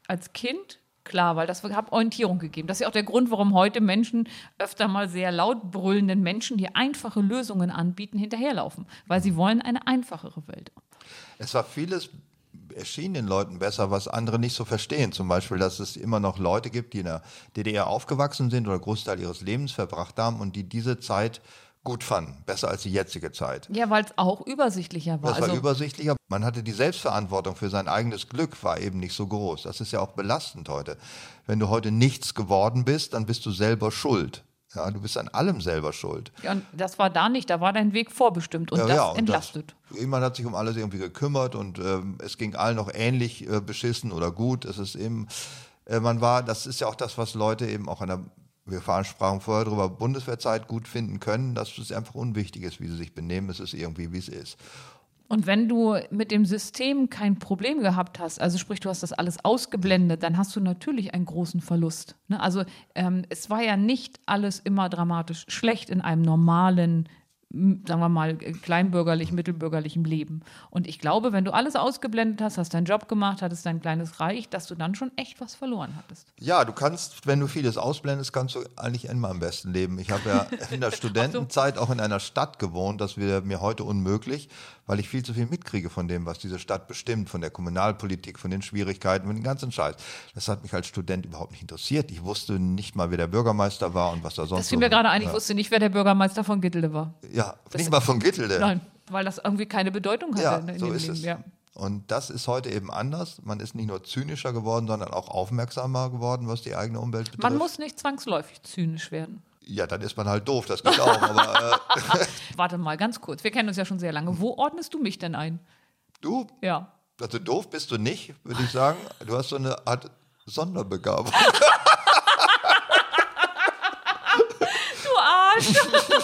als Kind klar, weil das hat Orientierung gegeben. Das ist ja auch der Grund, warum heute Menschen öfter mal sehr laut brüllenden Menschen, die einfache Lösungen anbieten, hinterherlaufen, weil sie wollen eine einfachere Welt. Es war vieles erschien den Leuten besser, was andere nicht so verstehen. Zum Beispiel, dass es immer noch Leute gibt, die in der DDR aufgewachsen sind oder Großteil ihres Lebens verbracht haben und die diese Zeit gut fanden, besser als die jetzige Zeit. Ja, weil es auch übersichtlicher war. Das war also, übersichtlicher. Man hatte die Selbstverantwortung für sein eigenes Glück, war eben nicht so groß. Das ist ja auch belastend heute. Wenn du heute nichts geworden bist, dann bist du selber schuld. Ja, du bist an allem selber schuld. ja, und das war da nicht, da war dein Weg vorbestimmt und Ja, das ja, und entlastet. Das, jemand hat sich um alles irgendwie gekümmert und ähm, es ging allen noch ähnlich äh, beschissen oder gut. Es ist eben, äh, man war, das ist ja auch das, was Leute eben auch an der, wir fahren- sprachen vorher drüber, Bundeswehrzeit gut finden können, dass es einfach unwichtig ist, wie sie sich benehmen. Es ist irgendwie, wie es ist. Und wenn du mit dem System kein Problem gehabt hast, also sprich, du hast das alles ausgeblendet, dann hast du natürlich einen großen Verlust. Ne? Also ähm, es war ja nicht alles immer dramatisch schlecht in einem normalen, sagen wir mal, äh, kleinbürgerlich, mittelbürgerlichen Leben. Und ich glaube, wenn du alles ausgeblendet hast, hast deinen Job gemacht, hattest dein kleines Reich, dass du dann schon echt was verloren hattest. Ja, du kannst, wenn du vieles ausblendest, kannst du eigentlich immer am besten leben. Ich habe ja in der Studentenzeit auch in einer Stadt gewohnt, das wäre mir heute unmöglich, weil ich viel zu viel mitkriege von dem, was diese Stadt bestimmt, von der Kommunalpolitik, von den Schwierigkeiten, von dem ganzen Scheiß. Das hat mich als Student überhaupt nicht interessiert. Ich wusste nicht mal, wer der Bürgermeister war und was da sonst Das fiel mir so- gerade ein, ich wusste nicht, wer der Bürgermeister von Gittele war. Ja, nicht mal von Gittelde. Nein, weil das irgendwie keine Bedeutung hatte. Ja, in so dem ist Leben. es. Ja. Und das ist heute eben anders. Man ist nicht nur zynischer geworden, sondern auch aufmerksamer geworden, was die eigene Umwelt betrifft. Man muss nicht zwangsläufig zynisch werden. ja, dann ist man halt doof, das geht auch. Aber äh, Warte mal, ganz kurz. Wir kennen uns ja schon sehr lange. Wo ordnest du mich denn ein? du, Ja. also doof bist du nicht, würde ich sagen. Du hast so eine Art Sonderbegabung. Du Arsch!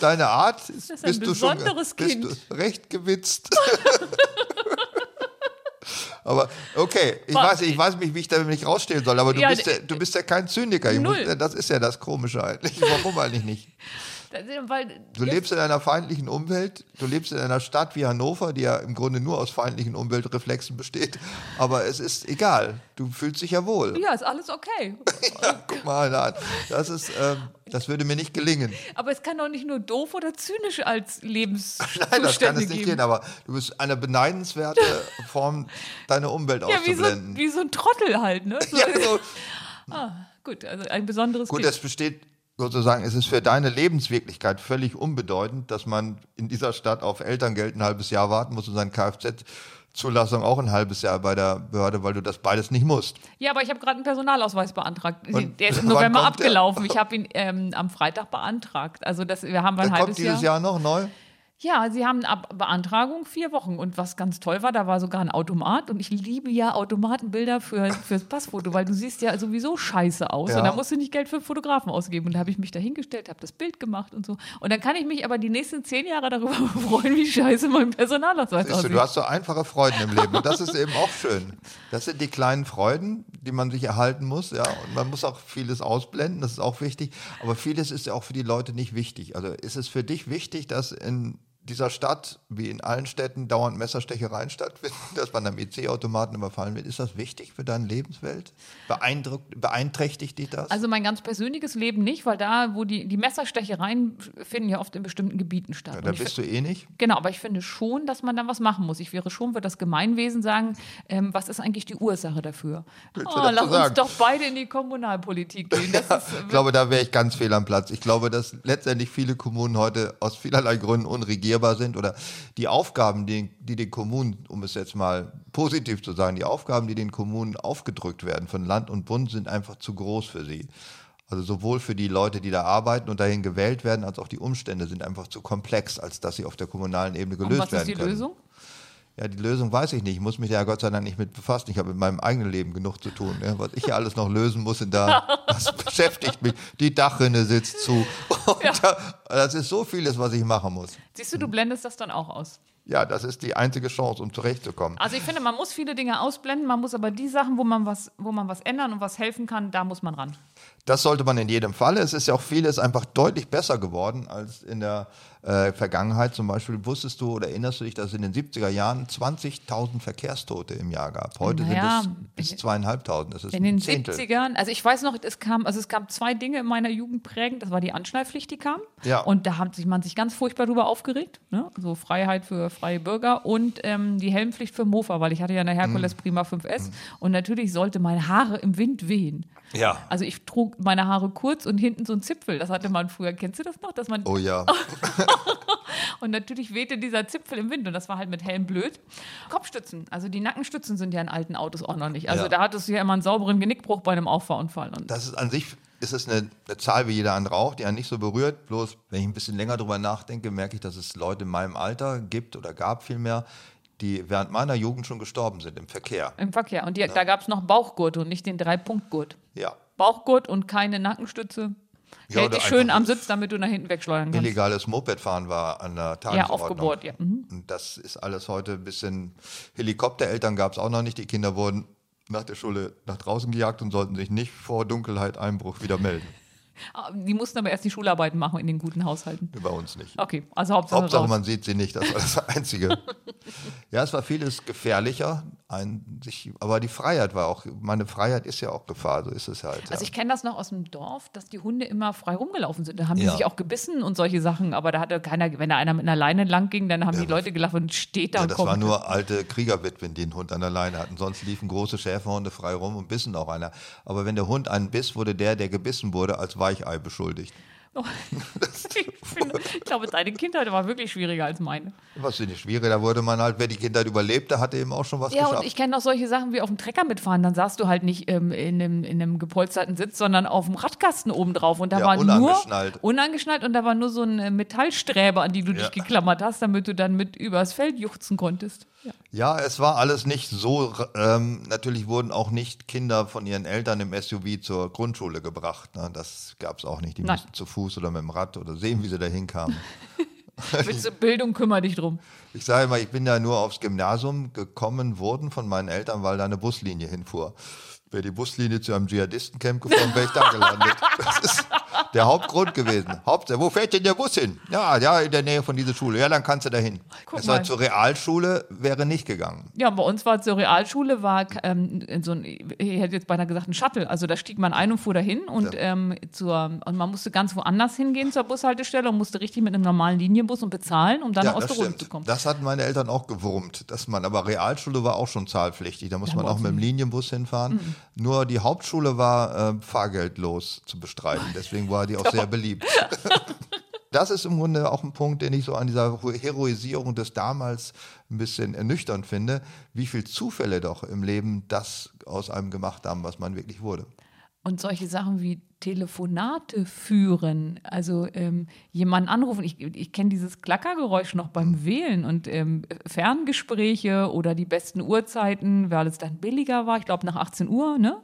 Deine Art ist, ist ein bist, du schon, besonderes bist Kind. du recht gewitzt. Aber okay, ich weiß, ich weiß nicht, wie ich damit nicht rausstehen soll, aber du, Ja, bist, ja, du bist ja kein Zyniker. Null. muss, das ist ja das Komische eigentlich. Warum eigentlich nicht? Weil Du lebst in einer feindlichen Umwelt, du lebst in einer Stadt wie Hannover, die ja im Grunde nur aus feindlichen Umweltreflexen besteht, aber es ist egal, du fühlst dich ja wohl. Ja, ist alles okay. Ja, guck mal an, das ist, ähm, das würde mir nicht gelingen. Aber es kann doch nicht nur doof oder zynisch als Lebenszustände Nein, das kann es nicht geben. gehen, aber du bist eine beneidenswerte Form, deine Umwelt ja, wie so, auszublenden. wie so ein Trottel halt, ne? So, Ja, so, Gut, also ein besonderes Gut, Kind. es besteht sozusagen, es ist für deine Lebenswirklichkeit völlig unbedeutend, dass man in dieser Stadt auf Elterngeld ein halbes Jahr warten muss und sein Kfz-Zulassung auch ein halbes Jahr bei der Behörde, weil du das beides nicht musst. Ja, aber ich habe gerade einen Personalausweis beantragt. Und der ist im November kommt der? abgelaufen. Ich habe ihn ähm, am Freitag beantragt. Also das, wir haben ein halbes kommt dieses Jahr noch neu. Ja, sie haben ab Beantragung vier Wochen. Und was ganz toll war, da war sogar ein Automat. Und ich liebe ja Automatenbilder für, fürs Passfoto, weil du siehst ja sowieso scheiße aus. Ja. Und da musst du nicht Geld für einen Fotografen ausgeben. Und da habe ich mich da hingestellt, habe das Bild gemacht und so. Und dann kann ich mich aber die nächsten zehn Jahre darüber freuen, wie scheiße mein Personalausweis Siehst du, aussieht. du hast so einfache Freuden im Leben und das ist eben auch schön. Das sind die kleinen Freuden, die man sich erhalten muss, ja. Und man muss auch vieles ausblenden, das ist auch wichtig. Aber vieles ist ja auch für die Leute nicht wichtig. Also ist es für dich wichtig, dass in dieser Stadt, wie in allen Städten, dauernd Messerstechereien stattfinden, dass man am EC-Automaten überfallen wird. Ist das wichtig für deine Lebenswelt? Beeindruckt, beeinträchtigt dich das? Also mein ganz persönliches Leben nicht, weil da, wo die, die Messerstechereien finden ja oft in bestimmten Gebieten statt. ja, da bist du eh nicht. Genau, aber ich finde schon, dass man da was machen muss. Ich wäre schon, würde das Gemeinwesen sagen, ähm, was ist eigentlich die Ursache dafür? Willst Oh, lass uns sagen? doch beide in die Kommunalpolitik gehen. Das ist, Ich glaube, da wäre ich ganz fehl am Platz. Ich glaube, dass letztendlich viele Kommunen heute aus vielerlei Gründen unregierbar sind oder die Aufgaben, die, die den Kommunen, um es jetzt mal positiv zu sagen, die Aufgaben, die den Kommunen aufgedrückt werden von Land und Bund, sind einfach zu groß für sie. Also sowohl für die Leute, die da arbeiten und dahin gewählt werden, als auch die Umstände sind einfach zu komplex, als dass sie auf der kommunalen Ebene und gelöst was ist werden die können. Lösung? Ja, die Lösung weiß ich nicht. Ich muss mich da ja Gott sei Dank nicht mit befassen. Ich habe mit meinem eigenen Leben genug zu tun. Ja, was ich ja alles noch lösen muss, in da, das beschäftigt mich. Die Dachrinne sitzt zu. Und Ja. da, das ist so vieles, was ich machen muss. Siehst du, du blendest das dann auch aus. Ja, das ist die einzige Chance, um zurechtzukommen. Also ich finde, man muss viele Dinge ausblenden, man muss aber die Sachen, wo man was, wo man was ändern und was helfen kann, da muss man ran. Das sollte man in jedem Falle. Es ist ja auch vieles einfach deutlich besser geworden als in der äh, Vergangenheit. Zum Beispiel wusstest du oder erinnerst du dich, dass es in den 70er Jahren 20.000 Verkehrstote im Jahr gab. Heute Naja, sind es bis zweieinhalbtausend. Das ist In den ein Zehntel. 70ern, also ich weiß noch, es kam, also es gab zwei Dinge in meiner Jugend prägend. Das war die Anschnallpflicht, die kam. Ja. Und da hat sich man sich ganz furchtbar drüber aufgeregt. Ne? So Freiheit für freie Bürger und ähm, die Helmpflicht für Mofa, weil ich hatte ja eine Mhm. Herkules Prima 5S und natürlich sollte meine Haare im Wind wehen. Ja. Also ich trug meine Haare kurz und hinten so ein Zipfel. Das hatte man früher. Kennst du das noch? Dass man Oh ja. und natürlich wehte dieser Zipfel im Wind und das war halt mit Helm blöd. Kopfstützen, also die Nackenstützen sind ja in alten Autos auch noch nicht. Also Ja. da hattest du ja immer einen sauberen Genickbruch bei einem Auffahrunfall. Und Das ist an sich ist es eine, eine Zahl wie jeder andere auch, die einen nicht so berührt. Bloß, wenn ich ein bisschen länger drüber nachdenke, merke ich, dass es Leute in meinem Alter gibt oder gab vielmehr, die während meiner Jugend schon gestorben sind im Verkehr. Im Verkehr. Und die, da gab es noch Bauchgurt und nicht den Drei-Punkt-Gurt. Ja. Bauchgurt und keine Nackenstütze. Ja, Hält dich schön am Sitz, damit du nach hinten wegschleudern kannst. Illegales Mopedfahren war an der Ja, Tagesordnung. aufgebohrt, ja. Mhm. Und das ist alles heute ein bisschen Helikoptereltern gab es auch noch nicht. Die Kinder wurden nach der Schule nach draußen gejagt und sollten sich nicht vor Dunkelheit, Einbruch wieder melden. Ah, Die mussten aber erst die Schularbeiten machen in den guten Haushalten. Bei uns nicht. Okay, also Hauptsache, Hauptsache, raus. man sieht sie nicht, das war das Einzige. ja, es war vieles gefährlicher, ein, sich, aber die Freiheit war auch, meine Freiheit ist ja auch Gefahr, so ist es halt. Also ja. ich kenne das noch aus dem Dorf, dass die Hunde immer frei rumgelaufen sind. Da haben die Ja. sich auch gebissen und solche Sachen. Aber da hatte keiner, wenn da einer mit einer Leine lang ging, dann haben die Leute gelacht und steht da ja, und das kommt. waren nur alte Kriegerwitwen, die einen Hund an der Leine hatten. Sonst liefen große Schäferhunde frei rum und bissen auch einer. Aber wenn der Hund einen biss, wurde der, der gebissen wurde, als Weichei beschuldigt. Oh. ich, finde, ich glaube, deine Kindheit war wirklich schwieriger als meine. Was ist nicht schwierig, da wurde man halt, wer die Kindheit überlebte, hatte eben auch schon was Ja, geschafft. und ich kenne noch solche Sachen wie auf dem Trecker mitfahren. Dann saßt du halt nicht ähm, in, einem, in einem gepolsterten Sitz, sondern auf dem Radkasten oben drauf. Und da Ja, war unangeschnallt. nur unangeschnallt und da war nur so eine Metallsträbe, an die du Ja. dich geklammert hast, damit du dann mit übers Feld juchzen konntest. Ja. Ja, es war alles nicht so. Ähm, natürlich wurden auch nicht Kinder von ihren Eltern im SUV zur Grundschule gebracht. Ne? Das gab es auch nicht. Die Nein. mussten zu Fuß oder mit dem Rad oder sehen, wie sie da hinkamen. So Bildung kümmere dich drum. Ich sage immer, ich bin da nur aufs Gymnasium gekommen worden von meinen Eltern, weil da eine Buslinie hinfuhr. Wäre die Buslinie zu einem Dschihadistencamp gefahren, wäre ich da gelandet. Das ist, der Hauptgrund gewesen. Haupt, wo fährt denn der Bus hin? Ja, ja, in der Nähe von dieser Schule. Ja, dann kannst du da hin. Es war zur Realschule, wäre nicht gegangen. Ja, bei uns war zur Realschule, war ähm, so ein, ich hätte jetzt beinahe gesagt, ein Shuttle. Also da stieg man ein und fuhr dahin und, ähm, zur, und man musste ganz woanders hingehen zur Bushaltestelle und musste richtig mit einem normalen Linienbus und bezahlen, um dann Ja, der Runde stimmt. zu kommen. Das hatten meine Eltern auch gewurmt. Dass man, aber Realschule war auch schon zahlpflichtig. Da muss Ja, man auch mit dem. Linienbus hinfahren. Mhm. Nur die Hauptschule war äh, fahrgeldlos zu bestreiten. Deswegen war die auch sehr beliebt. Das ist im Grunde auch ein Punkt, den ich so an dieser Heroisierung des damals ein bisschen ernüchternd finde, wie viele Zufälle doch im Leben das aus einem gemacht haben, was man wirklich wurde. Und solche Sachen wie Telefonate führen, also ähm, jemanden anrufen. Ich, ich kenne dieses Klackergeräusch noch beim Wählen und ähm, Ferngespräche oder die besten Uhrzeiten, weil es dann billiger war. Ich glaube nach 18 Uhr, ne?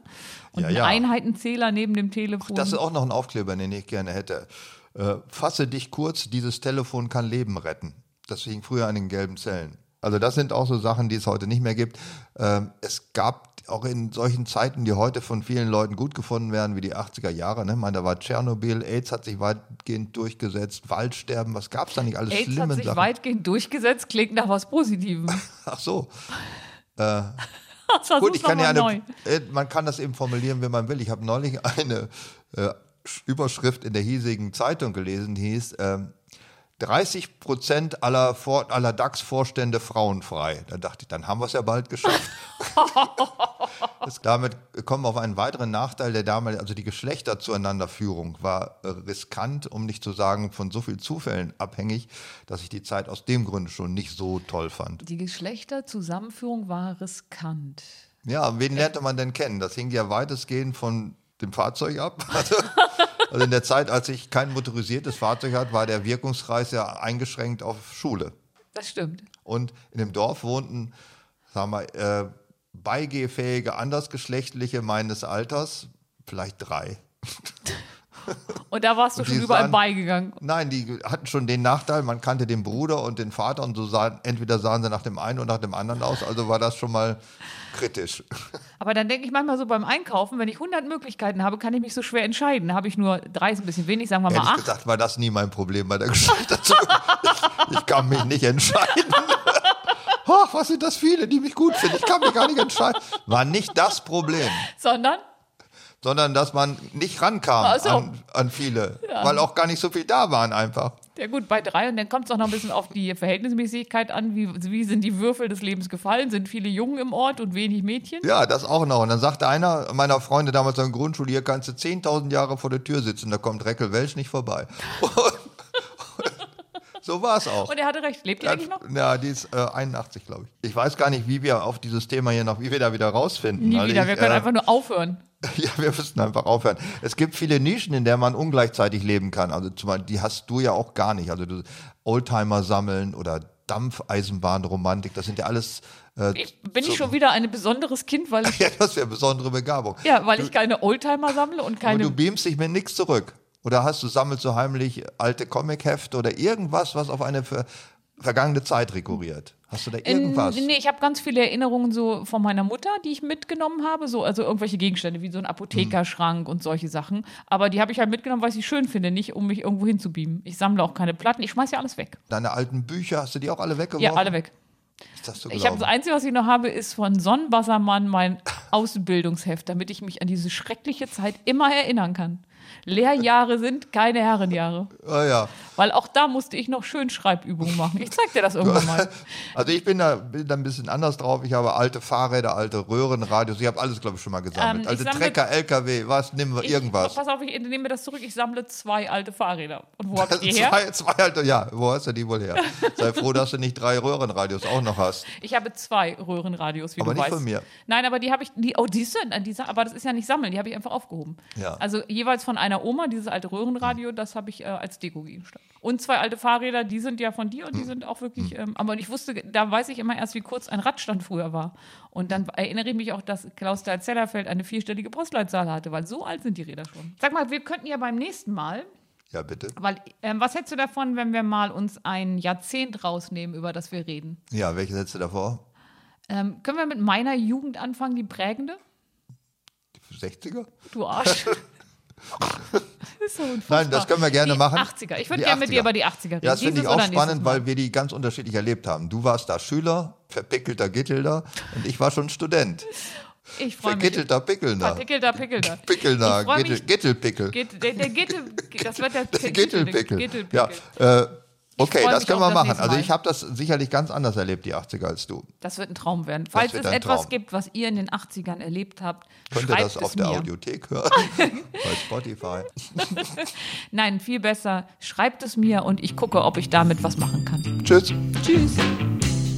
Und Ja, ein ja. Einheitenzähler neben dem Telefon. Das ist auch noch ein Aufkleber, den ich gerne hätte. Äh, fasse dich kurz, dieses Telefon kann Leben retten. Das hing früher an den gelben Zellen. Also das sind auch so Sachen, die es heute nicht mehr gibt. Ähm, es gab auch in solchen Zeiten, die heute von vielen Leuten gut gefunden werden, wie die 80er Jahre. Ne? Meine, da war Tschernobyl, AIDS hat sich weitgehend durchgesetzt, Waldsterben, was gab es da nicht alles AIDS hat schlimme sich Sachen? weitgehend durchgesetzt, klingt nach was Positivem. Ach so. Das Gut, ich kann ja eine, äh, man kann das eben formulieren, wie man will. Ich habe neulich eine äh, Sch- Überschrift in der hiesigen Zeitung gelesen, die hieß ähm, 30 Prozent aller, aller DAX-Vorstände frauenfrei. Da dachte ich, dann haben wir es ja bald geschafft. das, damit kommen wir auf einen weiteren Nachteil der damaligen, also die Geschlechterzueinanderführung war riskant, um nicht zu sagen von so vielen Zufällen abhängig, dass ich die Zeit aus dem Grunde schon nicht so toll fand. Die Geschlechterzusammenführung war riskant. Ja, wen lernte man denn kennen? Das hing ja weitestgehend von dem Fahrzeug ab. Also, also in der Zeit, als ich kein motorisiertes Fahrzeug hatte, war der Wirkungskreis ja eingeschränkt auf Schule. Das stimmt. Und in dem Dorf wohnten, sagen wir, äh, beigehfähige Andersgeschlechtliche meines Alters, vielleicht drei. Und da warst du schon überall sahen- beigegangen. Nein, die hatten schon den Nachteil, man kannte den Bruder und den Vater und so sahen, entweder sahen sie nach dem einen oder nach dem anderen aus, also war das schon mal kritisch. Aber dann denke ich manchmal so beim Einkaufen, wenn ich 100 Möglichkeiten habe, kann ich mich so schwer entscheiden. Habe ich nur drei, ist ein bisschen wenig, sagen wir mal Ehrlich acht. gesagt war das nie mein Problem bei der Geschichte. ich, ich kann mich nicht entscheiden. Ach, was sind das viele, die mich gut finden? Ich kann mich gar nicht entscheiden. War nicht das Problem, Sondern, sondern dass man nicht rankam Ach so. an, an viele, weil auch gar nicht so viel da waren einfach. ja gut, bei drei. Und dann kommt es auch noch ein bisschen auf die Verhältnismäßigkeit an. Wie, wie sind die Würfel des Lebens gefallen? Sind viele Jungen im Ort und wenig Mädchen? Ja, das auch noch. Und dann sagte einer meiner Freunde damals in der Grundschule, hier kannst du 10.000 Jahre vor der Tür sitzen, da kommt Reckel Welsch nicht vorbei. so war es auch. Und er hatte recht. Lebt ihr eigentlich noch? Ja, die ist äh, 81, glaube ich. Ich weiß gar nicht, wie wir auf dieses Thema hier noch, wie wir da wieder rausfinden. Nie weil wieder. Ich, Wir können äh, einfach nur aufhören. ja, wir müssen einfach aufhören. Es gibt viele Nischen, in der man ungleichzeitig leben kann. Also zum Beispiel, die hast du ja auch gar nicht. Also du, Oldtimer sammeln oder Dampfeisenbahnromantik, das sind ja alles. Äh, Ich, bin so- ich schon wieder ein besonderes Kind, weil ich, Ja, das wäre besondere Begabung. ja, weil ich keine Oldtimer sammle und keine. du beamst dich mit nichts zurück. Oder hast du sammelst so heimlich alte Comichefte oder irgendwas, was auf eine ver vergangene Zeit rekurriert? Hast du da irgendwas? Ähm, Nee, ich habe ganz viele Erinnerungen so von meiner Mutter, die ich mitgenommen habe, so also irgendwelche Gegenstände wie so ein Apothekerschrank und solche Sachen, aber die habe ich halt mitgenommen, weil ich sie schön finde, nicht um mich irgendwo hinzubeamen. Ich sammle auch keine Platten, ich schmeiß ja alles weg. Deine alten Bücher, hast du die auch alle weggeworfen? Ja, alle weg. Ist das zu Ich habe das Einzige, was ich noch habe, ist von Sonnenwassermann mein Ausbildungsheft, damit ich mich an diese schreckliche Zeit immer erinnern kann. Lehrjahre sind keine Herrenjahre, Ah, ja. weil auch da musste ich noch schön Schreibübungen machen. Ich zeig dir das irgendwann mal. Also ich bin da, bin da ein bisschen anders drauf. Ich habe alte Fahrräder, alte Röhrenradios. Ich habe alles, glaube ich, schon mal gesammelt. Ähm, alte sammle- Trecker, LKW, was, nehmen wir Ich, irgendwas. Pass auf, ich nehme das zurück. Ich sammle zwei alte Fahrräder. Und wo hab ich die her? Zwei, zwei alte, ja, wo hast du die wohl her? Sei froh, dass du nicht drei Röhrenradios auch noch hast. Ich habe zwei Röhrenradios, wie Aber du nicht weißt. von mir. Nein, aber die habe ich, die, oh, diese, diese, aber das ist ja nicht sammeln, die habe ich einfach aufgehoben. Ja. Also jeweils von einer Oma, dieses alte Röhrenradio, das habe ich äh, als Deko-Gegenstand. Und zwei alte Fahrräder, die sind ja von dir und die Hm. sind auch wirklich, ähm, aber ich wusste, da weiß ich immer erst, wie kurz ein Radstand früher war. Und dann erinnere ich mich auch, dass Klaus Dahl Zellerfeld eine vierstellige Postleitzahl hatte, weil so alt sind die Räder schon. Sag mal, wir könnten ja beim nächsten Mal Ja, bitte. Weil, ähm, was hättest du davon, wenn wir mal uns ein Jahrzehnt rausnehmen, über das wir reden? Ja, welche Sätze davor? Ähm, können wir mit meiner Jugend anfangen, die prägende? Die 60er? Du Arsch. ist so unfassbar. Nein, das können wir gerne die machen. 80er. Ich würde gerne mit dir 80er. über die 80er reden. Ja, das finde ich auch spannend, weil wir die ganz unterschiedlich erlebt haben. Du warst da Schüler, verpickelter Gittelder und ich war schon Student. Ich freue mich. Vergittelter Ich freu Gittel, mich- Gittelpickel. Geht, der, der Gittel, das wird der, Der Gittelpickel. Gittelpickel. Ja, äh, okay, das können wir das machen. Also ich habe das sicherlich ganz anders erlebt, die 80er, als du. Das wird ein Traum werden. Falls es etwas Traum. gibt, was ihr in den 80ern erlebt habt, Könnt ihr schreibt das es auf der mir. Audiothek hören? Bei Spotify. Nein, viel besser. Schreibt es mir und ich gucke, ob ich damit was machen kann. Tschüss. Tschüss.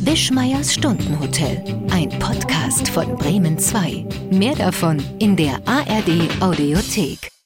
Wischmeiers Stundenhotel. Ein Podcast von Bremen 2. Mehr davon in der ARD Audiothek.